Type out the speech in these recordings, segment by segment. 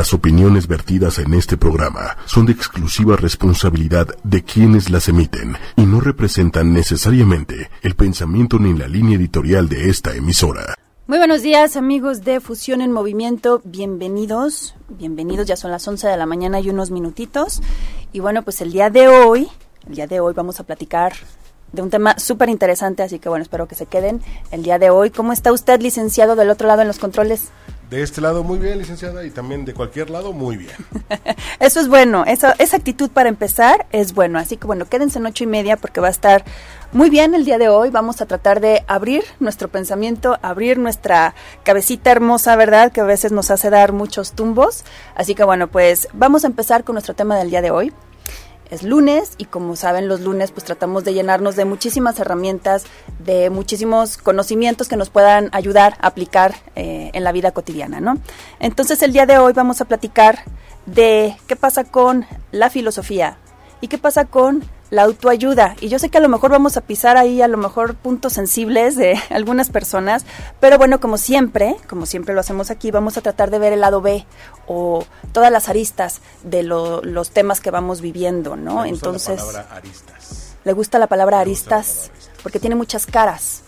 Las opiniones vertidas en este programa son de exclusiva responsabilidad de quienes las emiten y no representan necesariamente el pensamiento ni la línea editorial de esta emisora. Muy buenos días amigos de Fusión en Movimiento, bienvenidos, bienvenidos, ya son las 11 de la mañana y unos minutitos. Y bueno, pues el día de hoy, el día de hoy vamos a platicar de un tema súper interesante, así que bueno, espero que se queden el día de hoy. ¿Cómo está usted, licenciado, del otro lado en los controles? De este lado muy bien, licenciada, y también de cualquier lado muy bien. Eso es bueno, esa, esa actitud para empezar es bueno. Así que bueno, quédense en ocho y media porque va a estar muy bien el día de hoy. Vamos a tratar de abrir nuestro pensamiento, abrir nuestra cabecita hermosa, ¿verdad? Que a veces nos hace dar muchos tumbos. Así que bueno, pues vamos a empezar con nuestro tema del día de hoy es lunes y como saben los lunes pues tratamos de llenarnos de muchísimas herramientas, de muchísimos conocimientos que nos puedan ayudar a aplicar eh, en la vida cotidiana, ¿no? Entonces el día de hoy vamos a platicar de qué pasa con la filosofía y qué pasa con la autoayuda. Y yo sé que a lo mejor vamos a pisar ahí a lo mejor puntos sensibles de algunas personas, pero bueno, como siempre, como siempre lo hacemos aquí, vamos a tratar de ver el lado B o todas las aristas de los temas que vamos viviendo, ¿no? Entonces, la palabra aristas. Le gusta la palabra aristas porque tiene muchas caras.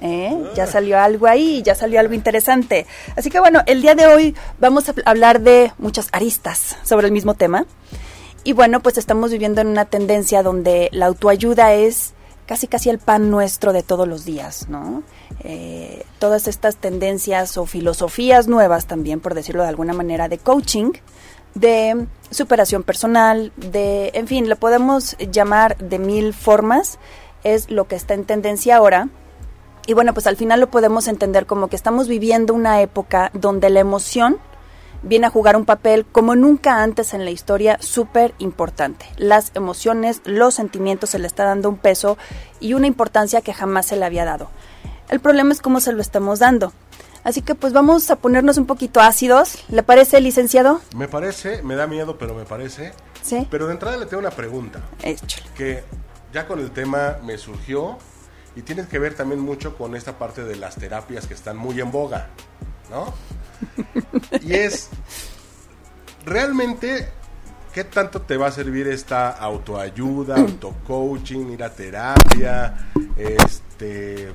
¿Eh? Ya salió algo ahí, ya salió algo interesante. Así que bueno, el día de hoy vamos a hablar de muchas aristas sobre el mismo tema. Y bueno, pues estamos viviendo en una tendencia donde la autoayuda es casi casi el pan nuestro de todos los días, ¿no? Eh, todas estas tendencias o filosofías nuevas también, por decirlo de alguna manera, de coaching, de superación personal, de, en fin, lo podemos llamar de mil formas, es lo que está en tendencia ahora. Y bueno, pues al final lo podemos entender como que estamos viviendo una época donde la emoción viene a jugar un papel como nunca antes en la historia súper importante. Las emociones, los sentimientos se le está dando un peso y una importancia que jamás se le había dado. El problema es cómo se lo estamos dando. Así que pues vamos a ponernos un poquito ácidos. ¿Le parece, licenciado? Me parece, me da miedo, pero me parece. Sí. Pero de entrada le tengo una pregunta. Échale. Que ya con el tema me surgió y tiene que ver también mucho con esta parte de las terapias que están muy en boga, ¿no? Y es, realmente, ¿qué tanto te va a servir esta autoayuda, autocoaching, ir a terapia, este,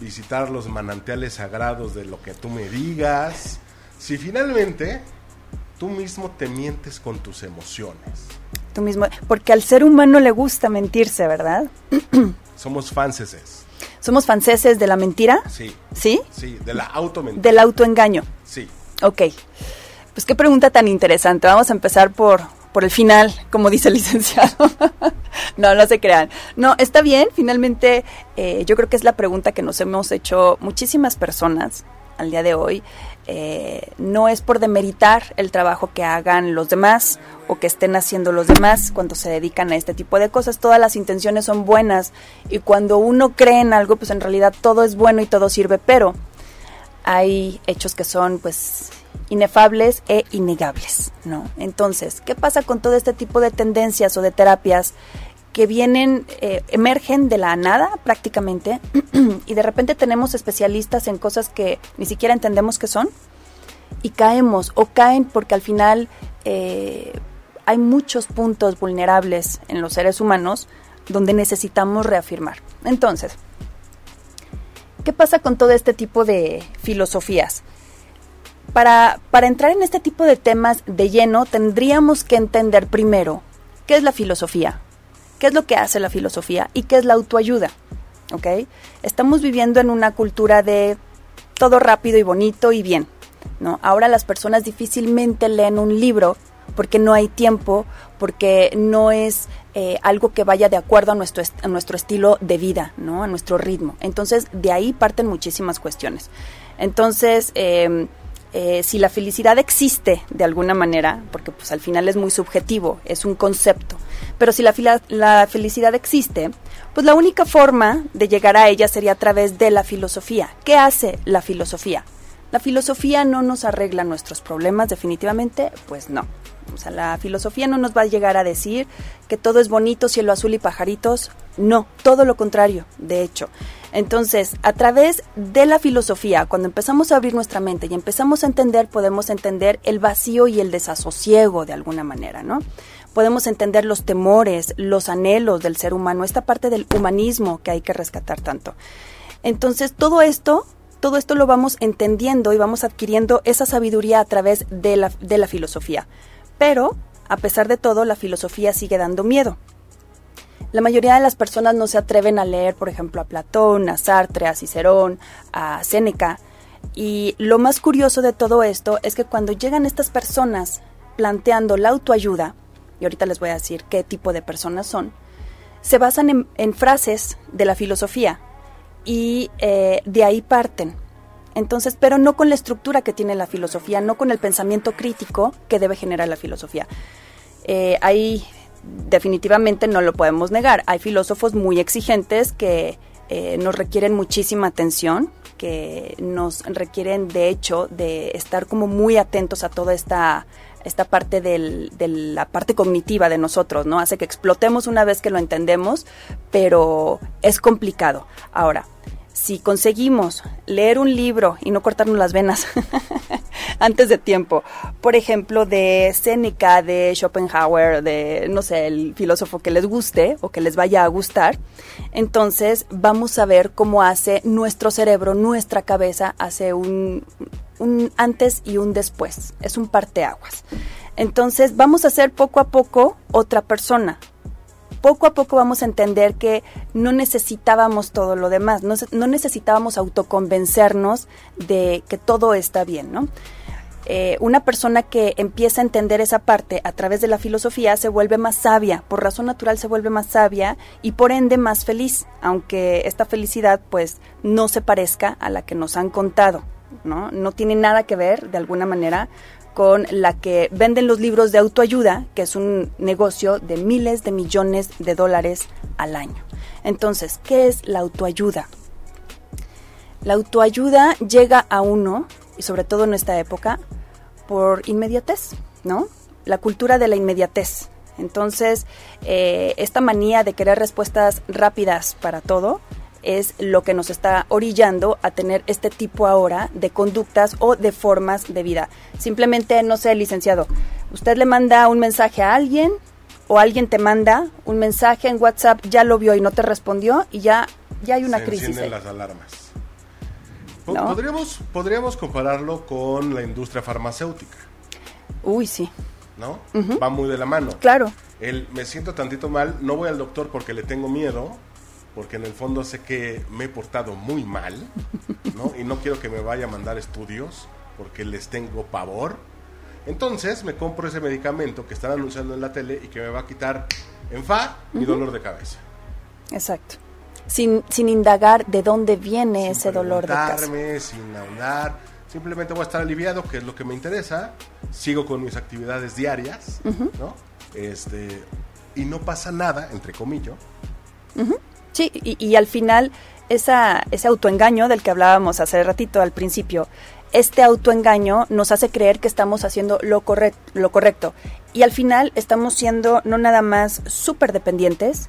visitar los manantiales sagrados de lo que tú me digas? Si finalmente tú mismo te mientes con tus emociones. Tú mismo, porque al ser humano le gusta mentirse, ¿verdad? Somos fanses. ¿Somos franceses de la mentira? Sí. ¿Sí? Sí, de la automentira. Del autoengaño. Sí. Ok. Pues qué pregunta tan interesante. Vamos a empezar por, por el final, como dice el licenciado. no, no se crean. No, está bien. Finalmente, eh, yo creo que es la pregunta que nos hemos hecho muchísimas personas al día de hoy. Eh, no es por demeritar el trabajo que hagan los demás o que estén haciendo los demás cuando se dedican a este tipo de cosas. Todas las intenciones son buenas y cuando uno cree en algo, pues en realidad todo es bueno y todo sirve, pero hay hechos que son pues inefables e innegables, ¿no? Entonces, ¿qué pasa con todo este tipo de tendencias o de terapias que vienen, eh, emergen de la nada prácticamente y de repente tenemos especialistas en cosas que ni siquiera entendemos qué son y caemos o caen porque al final eh, hay muchos puntos vulnerables en los seres humanos donde necesitamos reafirmar. Entonces, ¿qué pasa con todo este tipo de filosofías? Para, para entrar en este tipo de temas de lleno, tendríamos que entender primero qué es la filosofía, ¿Qué es lo que hace la filosofía y qué es la autoayuda? ¿Ok? Estamos viviendo en una cultura de todo rápido y bonito y bien. ¿no? Ahora las personas difícilmente leen un libro porque no hay tiempo, porque no es eh, algo que vaya de acuerdo a nuestro, estilo de vida, ¿no? a nuestro ritmo. Entonces, de ahí parten muchísimas cuestiones. Entonces, em, eh, si la felicidad existe de alguna manera, porque pues al final es muy subjetivo, es un concepto, pero si la, la felicidad existe, pues la única forma de llegar a ella sería a través de la filosofía. ¿Qué hace la filosofía? La filosofía no nos arregla nuestros problemas definitivamente, pues no. O sea, la filosofía no nos va a llegar a decir que todo es bonito, cielo azul y pajaritos. No, todo lo contrario, de hecho. Entonces, a través de la filosofía, cuando empezamos a abrir nuestra mente y empezamos a entender, podemos entender el vacío y el desasosiego de alguna manera, ¿no? Podemos entender los temores, los anhelos del ser humano, esta parte del humanismo que hay que rescatar tanto. Entonces, todo esto, todo esto lo vamos entendiendo y vamos adquiriendo esa sabiduría a través de la, de la filosofía. Pero, a pesar de todo, la filosofía sigue dando miedo la mayoría de las personas no se atreven a leer, por ejemplo, a Platón, a Sartre, a Cicerón, a Séneca. Y lo más curioso de todo esto es que cuando llegan estas personas planteando la autoayuda, y ahorita les voy a decir qué tipo de personas son, se basan en, frases de la filosofía y eh, de ahí parten. Entonces, pero no con la estructura que tiene la filosofía, no con el pensamiento crítico que debe generar la filosofía. Eh, hay definitivamente no lo podemos negar. Hay filósofos muy exigentes que eh, nos requieren muchísima atención, que nos requieren de hecho de estar como muy atentos a toda esta esta parte de la parte cognitiva de nosotros, ¿no? Hace que explotemos una vez que lo entendemos, pero es complicado. Ahora, si conseguimos leer un libro y no cortarnos las venas antes de tiempo, por ejemplo, de Seneca, de Schopenhauer, de, no sé, el filósofo que les guste o que les vaya a gustar, entonces vamos a ver cómo hace nuestro cerebro, nuestra cabeza, hace un, antes y un después. Es un parteaguas. Entonces vamos a ser poco a poco otra persona poco a poco vamos a entender que no necesitábamos todo lo demás, no, necesitábamos autoconvencernos de que todo está bien, ¿no? Eh, una persona que empieza a entender esa parte a través de la filosofía se vuelve más sabia, por razón natural se vuelve más sabia y por ende más feliz, aunque esta felicidad pues no se parezca a la que nos han contado, ¿no? No tiene nada que ver de alguna manera con la que venden los libros de autoayuda, que es un negocio de miles de millones de dólares al año. Entonces, ¿qué es la autoayuda? La autoayuda llega a uno, y sobre todo en esta época, por inmediatez, ¿no? La cultura de la inmediatez. Entonces, eh, esta manía de querer respuestas rápidas para todo, es lo que nos está orillando a tener este tipo ahora de conductas o de formas de vida. Simplemente, no sé, licenciado, usted le manda un mensaje a alguien o alguien te manda un mensaje en WhatsApp, ya lo vio y no te respondió y ya, ya hay una crisis. Se las alarmas. Podríamos, podríamos compararlo con la industria farmacéutica. Uy, sí. ¿No? Va muy de la mano. Claro. El me siento tantito mal, no voy al doctor porque le tengo miedo, porque en el fondo sé que me he portado muy mal, ¿no? Y no quiero que me vaya a mandar estudios porque les tengo pavor. Entonces me compro ese medicamento que están anunciando en la tele y que me va a quitar en fa mi dolor de cabeza. Exacto. Sin, sin indagar de dónde viene ese dolor de cabeza. Sin hablar, simplemente voy a estar aliviado, que es lo que me interesa. Sigo con mis actividades diarias, ¿no? Este, y no pasa nada, entre comillas. Sí, y, al final esa, ese autoengaño del que hablábamos hace ratito al principio, este autoengaño nos hace creer que estamos haciendo lo, lo correcto. Y al final estamos siendo no nada más súper dependientes,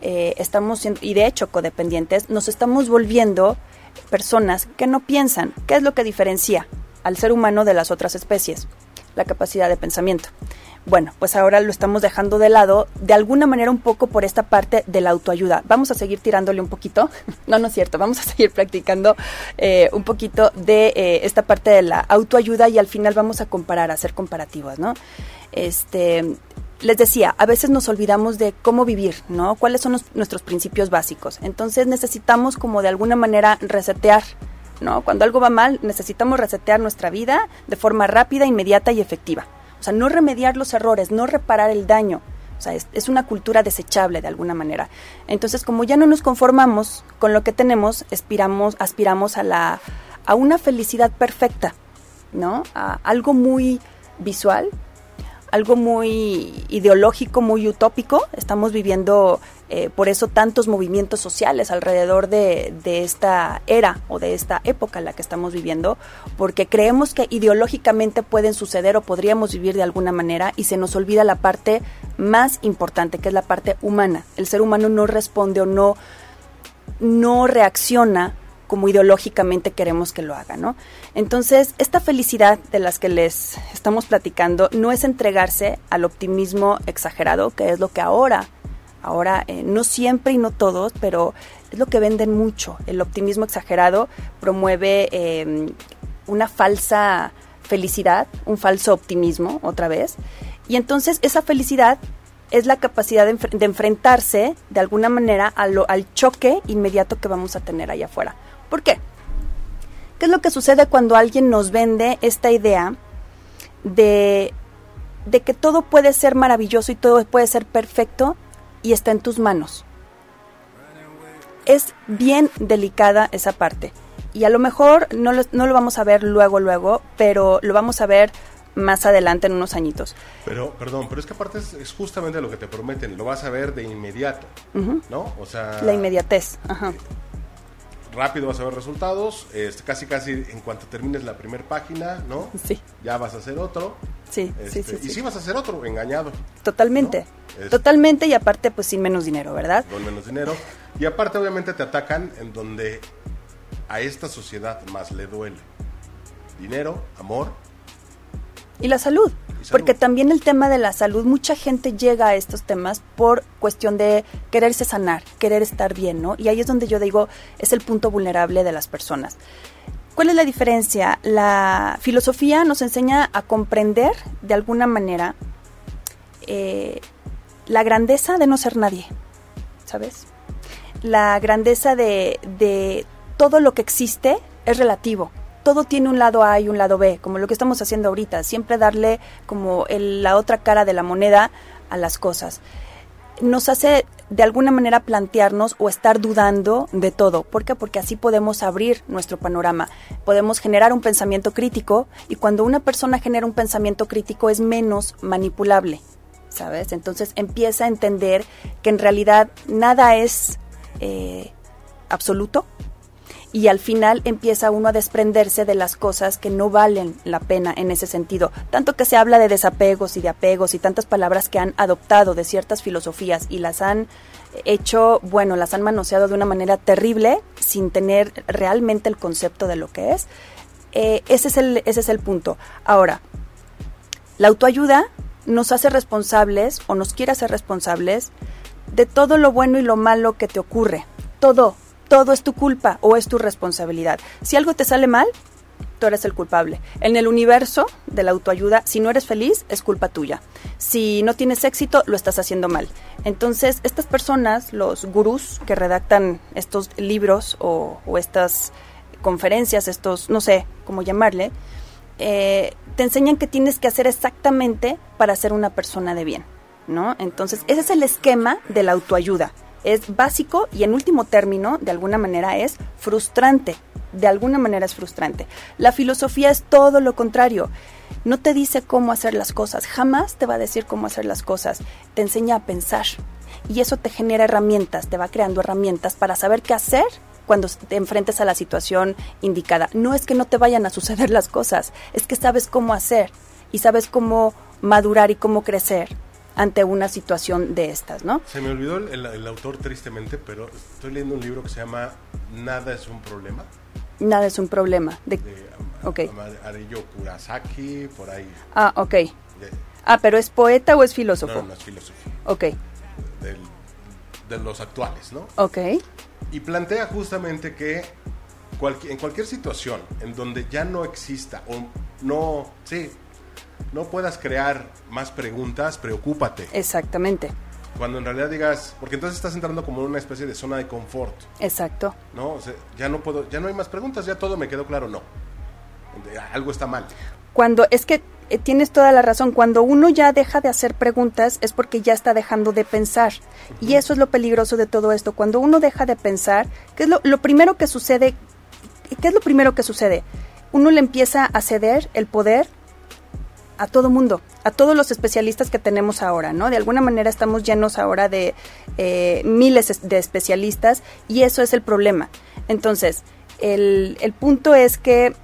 eh, estamos siendo, y de hecho codependientes, nos estamos volviendo personas que no piensan. ¿Qué es lo que diferencia al ser humano de las otras especies? La capacidad de pensamiento. Bueno, pues ahora lo estamos dejando de lado de alguna manera un poco por esta parte de la autoayuda. Vamos a seguir tirándole un poquito, no, no es cierto, vamos a seguir practicando eh, un poquito de eh, esta parte de la autoayuda y al final vamos a comparar, a hacer comparativas, ¿no? Este, les decía, a veces nos olvidamos de cómo vivir, ¿no? ¿Cuáles son nuestros principios básicos? Entonces necesitamos como de alguna manera resetear, ¿no? Cuando algo va mal, necesitamos resetear nuestra vida de forma rápida, inmediata y efectiva. O sea, no remediar los errores, no reparar el daño. O sea, es, una cultura desechable de alguna manera. Entonces, como ya no nos conformamos con lo que tenemos, aspiramos, aspiramos a, la, a una felicidad perfecta, ¿no? A algo muy visual, algo muy ideológico, muy utópico. Estamos viviendo eh, por eso tantos movimientos sociales alrededor de, de, esta era o de esta época en la que estamos viviendo, porque creemos que ideológicamente pueden suceder o podríamos vivir de alguna manera y se nos olvida la parte más importante, que es la parte humana. El ser humano no responde o no no reacciona como ideológicamente queremos que lo haga, ¿no? Entonces, esta felicidad de las que les estamos platicando no es entregarse al optimismo exagerado, que es lo que ahora, ahora, eh, no siempre y no todos, pero es lo que venden mucho. El optimismo exagerado promueve em, una falsa felicidad, un falso optimismo, otra vez. Y entonces esa felicidad es la capacidad de, enfrentarse de alguna manera al choque inmediato que vamos a tener allá afuera. ¿Por qué? ¿Qué es lo que sucede cuando alguien nos vende esta idea de, de que todo puede ser maravilloso y todo puede ser perfecto y está en tus manos? Es bien delicada esa parte. Y a lo mejor no lo, no lo vamos a ver luego, luego, pero lo vamos a ver más adelante en unos añitos. Pero, perdón, pero es que aparte es, justamente lo que te prometen, lo vas a ver de inmediato, ¿no? O sea... La inmediatez, ajá rápido vas a ver resultados, este, casi casi en cuanto termines la primera página, ¿no? Sí. Ya vas a hacer otro. Sí, sí, este, sí, Y sí vas a hacer otro, engañado. Totalmente. Totalmente y aparte pues sin menos dinero, ¿verdad? Con menos dinero. Y aparte obviamente te atacan en donde a esta sociedad más le duele. Dinero, amor. Y la salud. Porque también el tema de la salud, mucha gente llega a estos temas por cuestión de quererse sanar, querer estar bien, ¿no? Y ahí es donde yo digo, es el punto vulnerable de las personas. ¿Cuál es la diferencia? La filosofía nos enseña a comprender de alguna manera eh, la grandeza de no ser nadie, ¿sabes? La grandeza de, de todo lo que existe es relativo todo tiene un lado A y un lado B, como lo que estamos haciendo ahorita, siempre darle como la otra cara de la moneda a las cosas. Nos hace de alguna manera plantearnos o estar dudando de todo. ¿Por qué? Porque así podemos abrir nuestro panorama, podemos generar un pensamiento crítico y cuando una persona genera un pensamiento crítico es menos manipulable, ¿sabes? Entonces empieza a entender que en realidad nada es eh, absoluto, y al final empieza uno a desprenderse de las cosas que no valen la pena en ese sentido. Tanto que se habla de desapegos y de apegos y tantas palabras que han adoptado de ciertas filosofías y las han hecho, bueno, las han manoseado de una manera terrible sin tener realmente el concepto de lo que es. Eh, ese, es el, ese es el punto. Ahora, la autoayuda nos hace responsables o nos quiere hacer responsables de todo lo bueno y lo malo que te ocurre. Todo, todo es tu culpa o es tu responsabilidad. Si algo te sale mal, tú eres el culpable. En el universo de la autoayuda, si no eres feliz, es culpa tuya. Si no tienes éxito, lo estás haciendo mal. Entonces, estas personas, los gurús que redactan estos libros o, estas conferencias, estos, no sé cómo llamarle, eh, te enseñan que tienes que hacer exactamente para ser una persona de bien, ¿no? Entonces, ese es el esquema de la autoayuda es básico y en último término, de alguna manera, es frustrante. De alguna manera es frustrante. La filosofía es todo lo contrario. No te dice cómo hacer las cosas, jamás te va a decir cómo hacer las cosas. Te enseña a pensar. Y eso te genera herramientas, te va creando herramientas para saber qué hacer cuando te enfrentes a la situación indicada. No es que no te vayan a suceder las cosas, es que sabes cómo hacer y sabes cómo madurar y cómo crecer ante una situación de estas, ¿no? Se me olvidó el, autor tristemente, pero estoy leyendo un libro que se llama Nada es un problema. Nada es un problema. De, de okay. Kurasaki, por ahí. Ah, ok. ah, pero ¿es poeta o es filósofo? No, no, es filósofo. Ok. de los actuales, ¿no? Ok. Y plantea justamente que en cualquier situación en donde ya no exista o no, sí, no puedas crear más preguntas, preocúpate. Exactamente. Cuando en realidad digas, porque entonces estás entrando como en una especie de zona de confort. Exacto. No, o sea, ya no puedo, ya no hay más preguntas, ya todo me quedó claro, no. Algo está mal. Cuando es que eh, tienes toda la razón, cuando uno ya deja de hacer preguntas es porque ya está dejando de pensar. Y eso es lo peligroso de todo esto. Cuando uno deja de pensar, ¿qué es lo, lo primero que sucede? ¿Qué es lo primero que sucede? Uno le empieza a ceder el poder a todo mundo, a todos los especialistas que tenemos ahora, ¿no? De alguna manera estamos llenos ahora de eh, miles de especialistas y eso es el problema. Entonces, el, el punto es que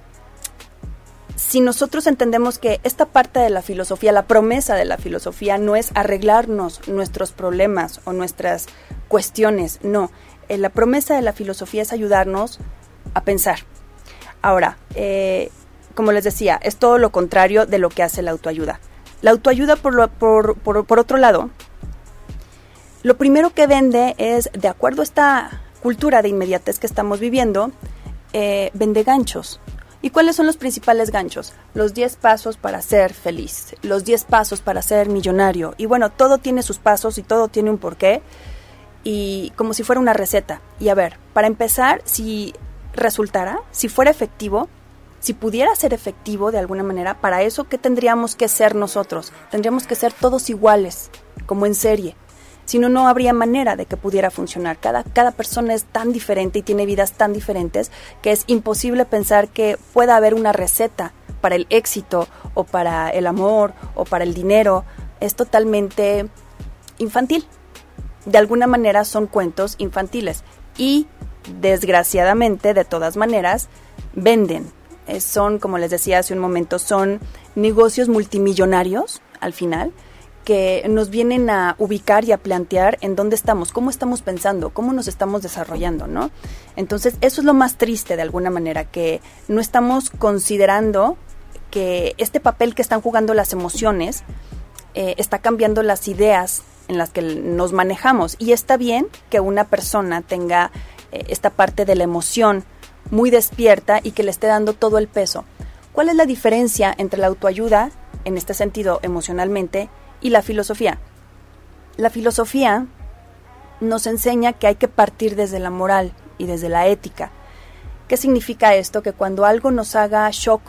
si nosotros entendemos que esta parte de la filosofía, la promesa de la filosofía no es arreglarnos nuestros problemas o nuestras cuestiones, no, eh, la promesa de la filosofía es ayudarnos a pensar. Ahora, eh, como les decía, es todo lo contrario de lo que hace la autoayuda. La autoayuda, por, por, por, otro lado, lo primero que vende es, de acuerdo a esta cultura de inmediatez que estamos viviendo, eh, vende ganchos. ¿Y cuáles son los principales ganchos? Los 10 pasos para ser feliz, los 10 pasos para ser millonario. Y bueno, todo tiene sus pasos y todo tiene un porqué. Y como si fuera una receta. Y a ver, para empezar, si resultara, si fuera efectivo, si pudiera ser efectivo de alguna manera, para eso, ¿qué tendríamos que ser nosotros? Tendríamos que ser todos iguales, como en serie. Si no, no habría manera de que pudiera funcionar. Cada, cada persona es tan diferente y tiene vidas tan diferentes que es imposible pensar que pueda haber una receta para el éxito o para el amor o para el dinero. Es totalmente infantil. De alguna manera son cuentos infantiles y desgraciadamente, de todas maneras, venden eh, son, como les decía hace un momento, son negocios multimillonarios al final que nos vienen a ubicar y a plantear en dónde estamos, cómo estamos pensando, cómo nos estamos desarrollando, ¿no? Entonces, eso es lo más triste de alguna manera, que no estamos considerando que este papel que están jugando las emociones eh, está cambiando las ideas en las que nos manejamos. Y está bien que una persona tenga eh, esta parte de la emoción muy despierta y que le esté dando todo el peso. ¿Cuál es la diferencia entre la autoayuda, en este sentido emocionalmente, y la filosofía? La filosofía nos enseña que hay que partir desde la moral y desde la ética. ¿Qué significa esto? Que cuando algo nos haga shock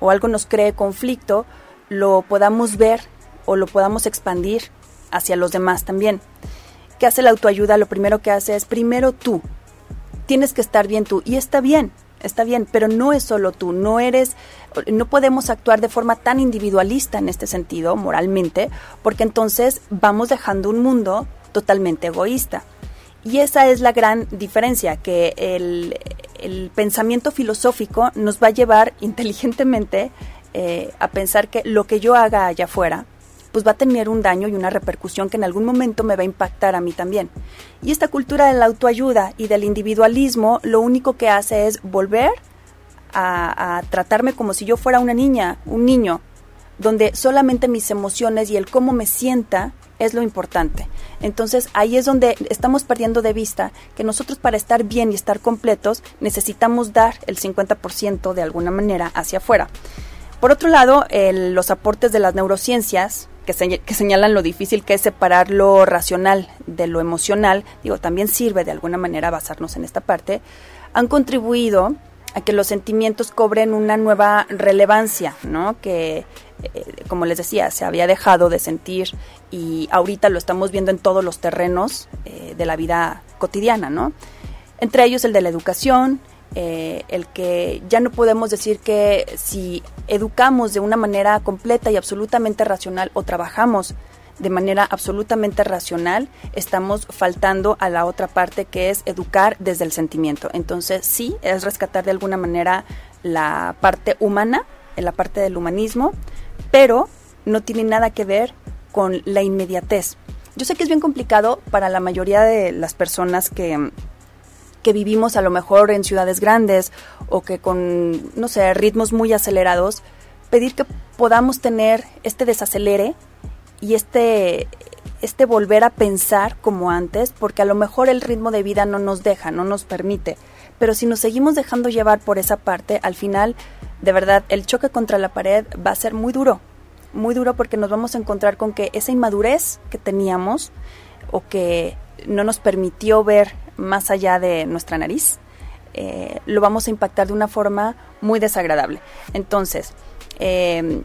o algo nos cree conflicto, lo podamos ver o lo podamos expandir hacia los demás también. ¿Qué hace la autoayuda? Lo primero que hace es primero tú, tienes que estar bien tú. Y está bien, está bien, pero no es solo tú, no eres, no podemos actuar de forma tan individualista en este sentido, moralmente, porque entonces vamos dejando un mundo totalmente egoísta. Y esa es la gran diferencia, que el, pensamiento filosófico nos va a llevar inteligentemente eh, a pensar que lo que yo haga allá afuera, pues va a tener un daño y una repercusión que en algún momento me va a impactar a mí también. Y esta cultura de la autoayuda y del individualismo lo único que hace es volver a, tratarme como si yo fuera una niña, un niño, donde solamente mis emociones y el cómo me sienta es lo importante. Entonces ahí es donde estamos perdiendo de vista que nosotros para estar bien y estar completos necesitamos dar el 50% de alguna manera hacia afuera. Por otro lado, los aportes de las neurociencias, que, señalan lo difícil que es separar lo racional de lo emocional, digo, también sirve de alguna manera basarnos en esta parte, han contribuido a que los sentimientos cobren una nueva relevancia, ¿no? Que, eh, como les decía, se había dejado de sentir y ahorita lo estamos viendo en todos los terrenos eh, de la vida cotidiana, ¿no? Entre ellos el de la educación, eh, el que ya no podemos decir que si educamos de una manera completa y absolutamente racional o trabajamos de manera absolutamente racional, estamos faltando a la otra parte que es educar desde el sentimiento. Entonces sí, es rescatar de alguna manera la parte humana, la parte del humanismo, pero no tiene nada que ver con la inmediatez. Yo sé que es bien complicado para la mayoría de las personas que que vivimos a lo mejor en ciudades grandes o que con, no sé, ritmos muy acelerados, pedir que podamos tener este desacelere y este, este volver a pensar como antes, porque a lo mejor el ritmo de vida no nos deja, no nos permite. Pero si nos seguimos dejando llevar por esa parte, al final, de verdad, el choque contra la pared va a ser muy duro, muy duro porque nos vamos a encontrar con que esa inmadurez que teníamos o que no nos permitió ver más allá de nuestra nariz, eh, lo vamos a impactar de una forma muy desagradable. Entonces, em,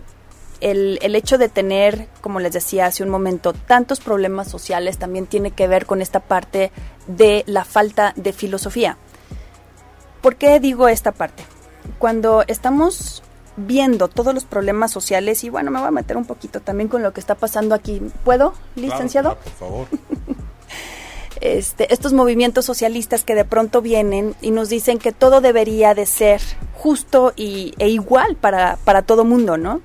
el, el, hecho de tener, como les decía hace un momento, tantos problemas sociales también tiene que ver con esta parte de la falta de filosofía. ¿Por qué digo esta parte? Cuando estamos viendo todos los problemas sociales, y bueno, me voy a meter un poquito también con lo que está pasando aquí. ¿Puedo, licenciado? por favor. Este, estos movimientos socialistas que de pronto vienen y nos dicen que todo debería de ser justo y, e igual para, para todo mundo, ¿no?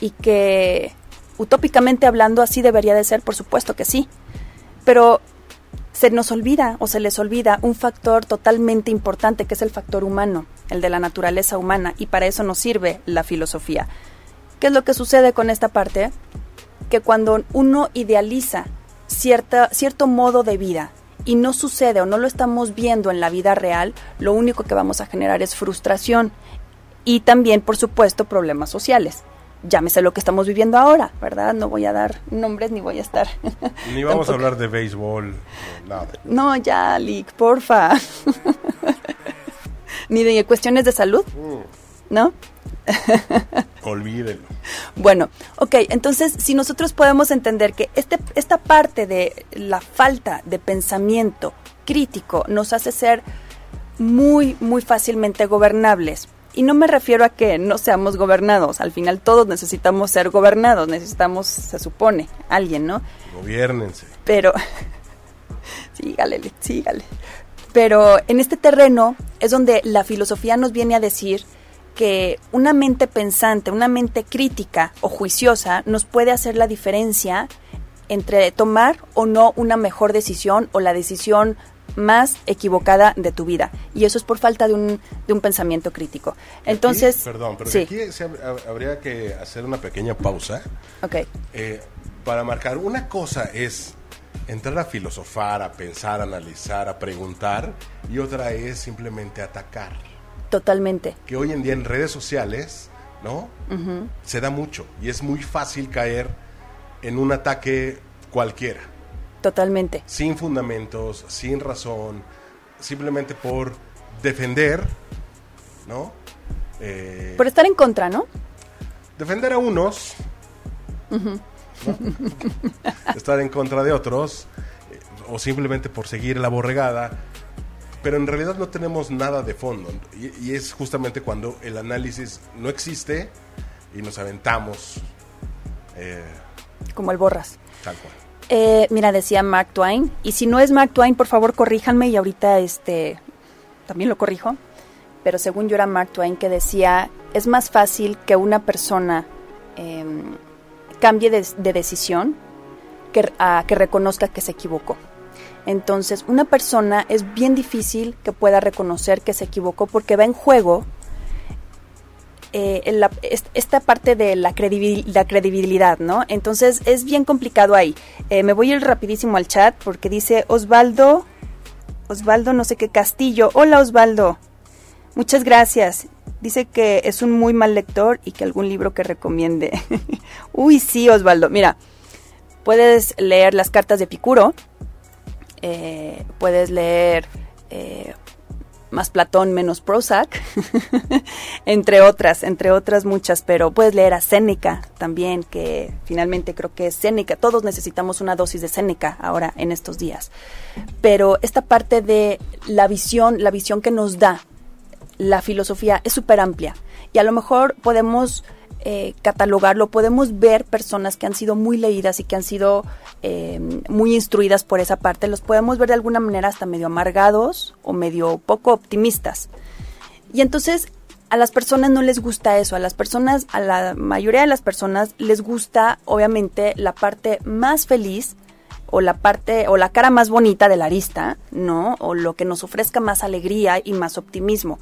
Y que utópicamente hablando así debería de ser, por supuesto que sí. Pero se nos olvida o se les olvida un factor totalmente importante que es el factor humano, el de la naturaleza humana, y para eso nos sirve la filosofía. ¿Qué es lo que sucede con esta parte? Que cuando uno idealiza cierta, cierto modo de vida y no sucede o no lo estamos viendo en la vida real, lo único que vamos a generar es frustración y también, por supuesto, problemas sociales llámese lo que estamos viviendo ahora, ¿verdad? No voy a dar nombres ni voy a estar. Ni vamos a hablar de béisbol, nada. No, ya, Lick, porfa. ni de cuestiones de salud, mm. ¿no? Olvídelo. Bueno, ok, entonces si nosotros podemos entender que este, esta parte de la falta de pensamiento crítico nos hace ser muy, muy fácilmente gobernables y no me refiero a que no seamos gobernados, al final todos necesitamos ser gobernados, necesitamos, se supone, alguien, ¿no? Gobiernense. Pero, sígale, sígale. Pero en este terreno es donde la filosofía nos viene a decir que una mente pensante, una mente crítica o juiciosa nos puede hacer la diferencia entre tomar o no una mejor decisión o la decisión más equivocada de tu vida. Y eso es por falta de un, de un pensamiento crítico. Entonces... perdón, pero aquí habría que hacer una pequeña pausa. Ok. Eh, para marcar, una cosa es entrar a filosofar, a pensar, a analizar, a preguntar, y otra es simplemente atacar. Totalmente. Que hoy en día en redes sociales, ¿no? Se da mucho y es muy fácil caer en un ataque cualquiera. Totalmente. Sin fundamentos, sin razón, simplemente por defender, ¿no? Eh, por estar en contra, ¿no? Defender a unos, estar en contra de otros, eh, o simplemente por seguir la borregada, pero en realidad no tenemos nada de fondo. Y, es justamente cuando el análisis no existe y nos aventamos. Eh, Como el borras. Tal cual. Eh, mira, decía Mark Twain, y si no es Mark Twain, por favor corríjanme y ahorita este también lo corrijo, pero según yo era Mark Twain que decía, es más fácil que una persona em, cambie de, decisión que, a que reconozca que se equivocó. Entonces, una persona es bien difícil que pueda reconocer que se equivocó porque va en juego eh, esta parte de la, credibilidad, ¿no? Entonces es bien complicado ahí. Eh, me voy a ir rapidísimo al chat porque dice Osvaldo, Osvaldo no sé qué Castillo. Hola Osvaldo, muchas gracias. Dice que es un muy mal lector y que algún libro que recomiende. Uy, sí, Osvaldo. Mira, puedes leer las cartas de Picuro, eh, puedes leer más Platón, menos Prozac, entre otras, entre otras muchas, pero puedes leer a Séneca también, que finalmente creo que es Séneca, todos necesitamos una dosis de Séneca ahora en estos días. Pero esta parte de la visión, la visión que nos da la filosofía es súper amplia y a lo mejor podemos eh, catalogarlo, podemos ver personas que han sido muy leídas y que han sido eh, muy instruidas por esa parte, los podemos ver de alguna manera hasta medio amargados o medio poco optimistas. Y entonces a las personas no les gusta eso, a las personas, a la mayoría de las personas les gusta obviamente la parte más feliz o la parte o la cara más bonita de la arista, ¿no? O lo que nos ofrezca más alegría y más optimismo.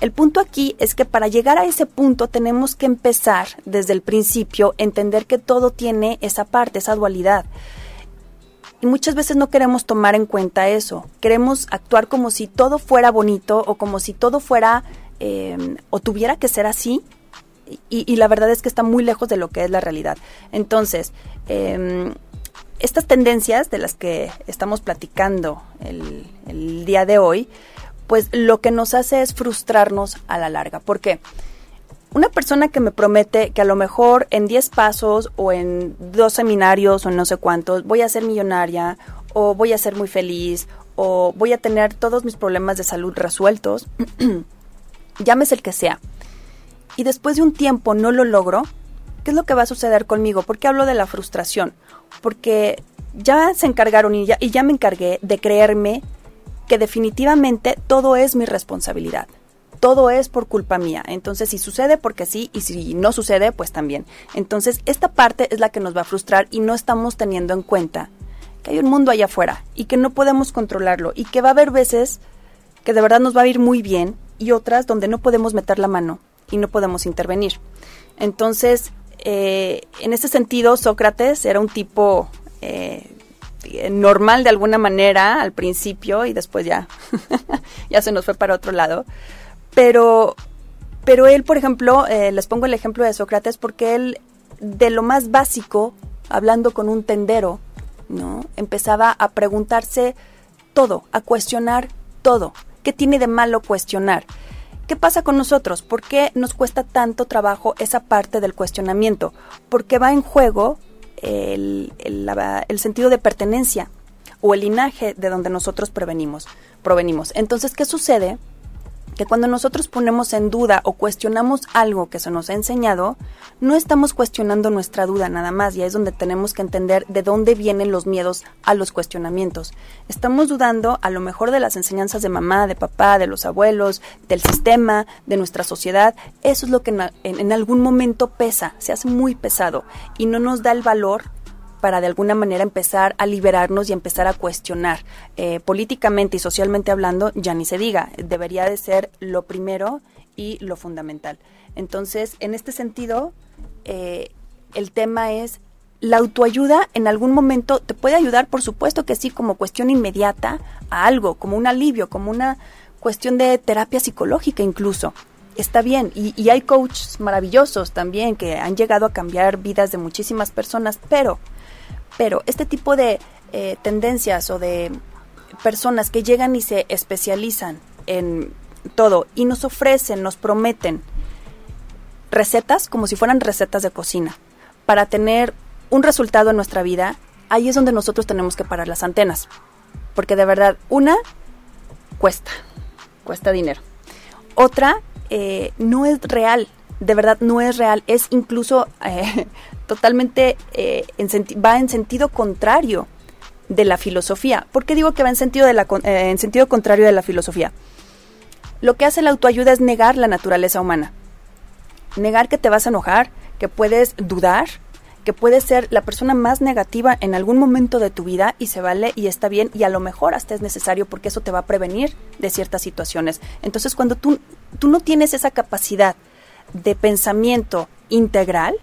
El punto aquí es que para llegar a ese punto tenemos que empezar desde el principio, entender que todo tiene esa parte, esa dualidad. Y muchas veces no queremos tomar en cuenta eso. Queremos actuar como si todo fuera bonito o como si todo fuera em, o tuviera que ser así. Y, la verdad es que está muy lejos de lo que es la realidad. Entonces, em, estas tendencias de las que estamos platicando el, el día de hoy, pues lo que nos hace es frustrarnos a la larga. ¿Por qué? Una persona que me promete que a lo mejor en 10 pasos o en dos seminarios o en no sé cuántos voy a ser millonaria o voy a ser muy feliz o voy a tener todos mis problemas de salud resueltos, llámese el que sea, y después de un tiempo no lo logro, ¿qué es lo que va a suceder conmigo? ¿Por qué hablo de la frustración? Porque ya se encargaron y ya, y ya me encargué de creerme que definitivamente todo es mi responsabilidad. Todo es por culpa mía. Entonces, si sucede, porque sí, y si no sucede, pues también. Entonces, esta parte es la que nos va a frustrar y no estamos teniendo en cuenta que hay un mundo allá afuera y que no podemos controlarlo y que va a haber veces que de verdad nos va a ir muy bien y otras donde no podemos meter la mano y no podemos intervenir. Entonces, eh, en ese sentido, Sócrates era un tipo eh, normal de alguna manera al principio y después ya, ya se nos fue para otro lado. Pero, pero él, por ejemplo, eh, les pongo el ejemplo de Sócrates porque él, de lo más básico, hablando con un tendero, ¿no? Empezaba a preguntarse todo, a cuestionar todo. ¿Qué tiene de malo cuestionar? ¿Qué pasa con nosotros? ¿Por qué nos cuesta tanto trabajo esa parte del cuestionamiento? Porque va en juego el, el, sentido de pertenencia o el linaje de donde nosotros provenimos. provenimos. Entonces, ¿qué sucede? Que cuando nosotros ponemos en duda o cuestionamos algo que se nos ha enseñado, no estamos cuestionando nuestra duda nada más, y es donde tenemos que entender de dónde vienen los miedos a los cuestionamientos. Estamos dudando a lo mejor de las enseñanzas de mamá, de papá, de los abuelos, del sistema, de nuestra sociedad. Eso es lo que en algún momento pesa, se hace muy pesado y no nos da el valor para de alguna manera empezar a liberarnos y empezar a cuestionar. Eh, políticamente y socialmente hablando, ya ni se diga, debería de ser lo primero y lo fundamental. Entonces, en este sentido, eh, el tema es la autoayuda en algún momento te puede ayudar, por supuesto que sí, como cuestión inmediata a algo, como un alivio, como una cuestión de terapia psicológica incluso. Está bien, y, y hay coaches maravillosos también que han llegado a cambiar vidas de muchísimas personas, pero pero este tipo de eh, tendencias o de personas que llegan y se especializan en todo y nos ofrecen, nos prometen recetas como si fueran recetas de cocina para tener un resultado en nuestra vida, ahí es donde nosotros tenemos que parar las antenas. Porque de verdad, una cuesta, cuesta dinero. Otra, eh, no es real, de verdad no es real, es incluso eh, totalmente eh, va en sentido contrario de la filosofía. ¿Por qué digo que va en sentido, eh, en sentido contrario de la filosofía? Lo que hace la autoayuda es negar la naturaleza humana. Negar que te vas a enojar, que puedes dudar, que puedes ser la persona más negativa en algún momento de tu vida y se vale y está bien y a lo mejor hasta es necesario porque eso te va a prevenir de ciertas situaciones. Entonces cuando tú, tú no tienes esa capacidad de pensamiento integral,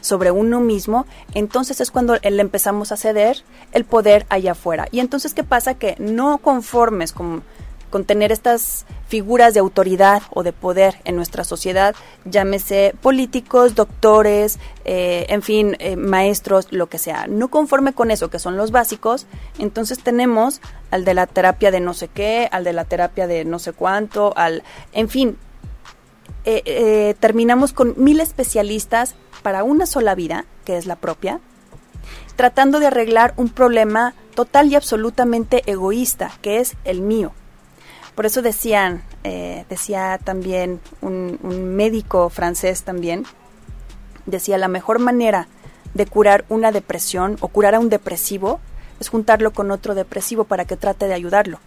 sobre uno mismo, entonces es cuando le empezamos a ceder el poder allá afuera. Y entonces, ¿qué pasa? Que no conformes con, con tener estas figuras de autoridad o de poder en nuestra sociedad, llámese políticos, doctores, eh, en fin, eh, maestros, lo que sea. No conforme con eso, que son los básicos, entonces tenemos al de la terapia de no sé qué, al de la terapia de no sé cuánto, al, en fin, eh, terminamos con mil especialistas para una sola vida, que es la propia, tratando de arreglar un problema total y absolutamente egoísta, que es el mío. Por eso decían, eh, decía también un, médico francés también, decía la mejor manera de curar una depresión o curar a un depresivo es juntarlo con otro depresivo para que trate de ayudarlo.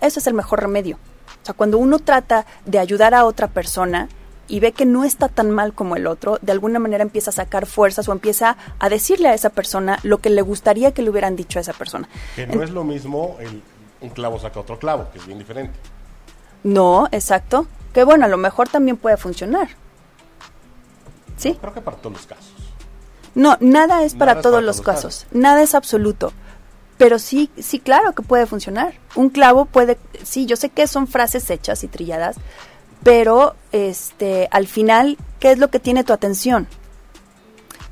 Ese es el mejor remedio. O sea, cuando uno trata de ayudar a otra persona, y ve que no está tan mal como el otro, de alguna manera empieza a sacar fuerzas o empieza a decirle a esa persona lo que le gustaría que le hubieran dicho a esa persona. Que no es lo mismo el, un clavo saca otro clavo, que es bien diferente. No, exacto. Que bueno, a lo mejor también puede funcionar. ¿Sí? creo que para todos los casos. No, nada es para, todos, los casos. Nada es absoluto. Pero sí, sí, claro que puede funcionar. Un clavo puede, sí, yo sé que son frases hechas y trilladas, pero este al final qué es lo que tiene tu atención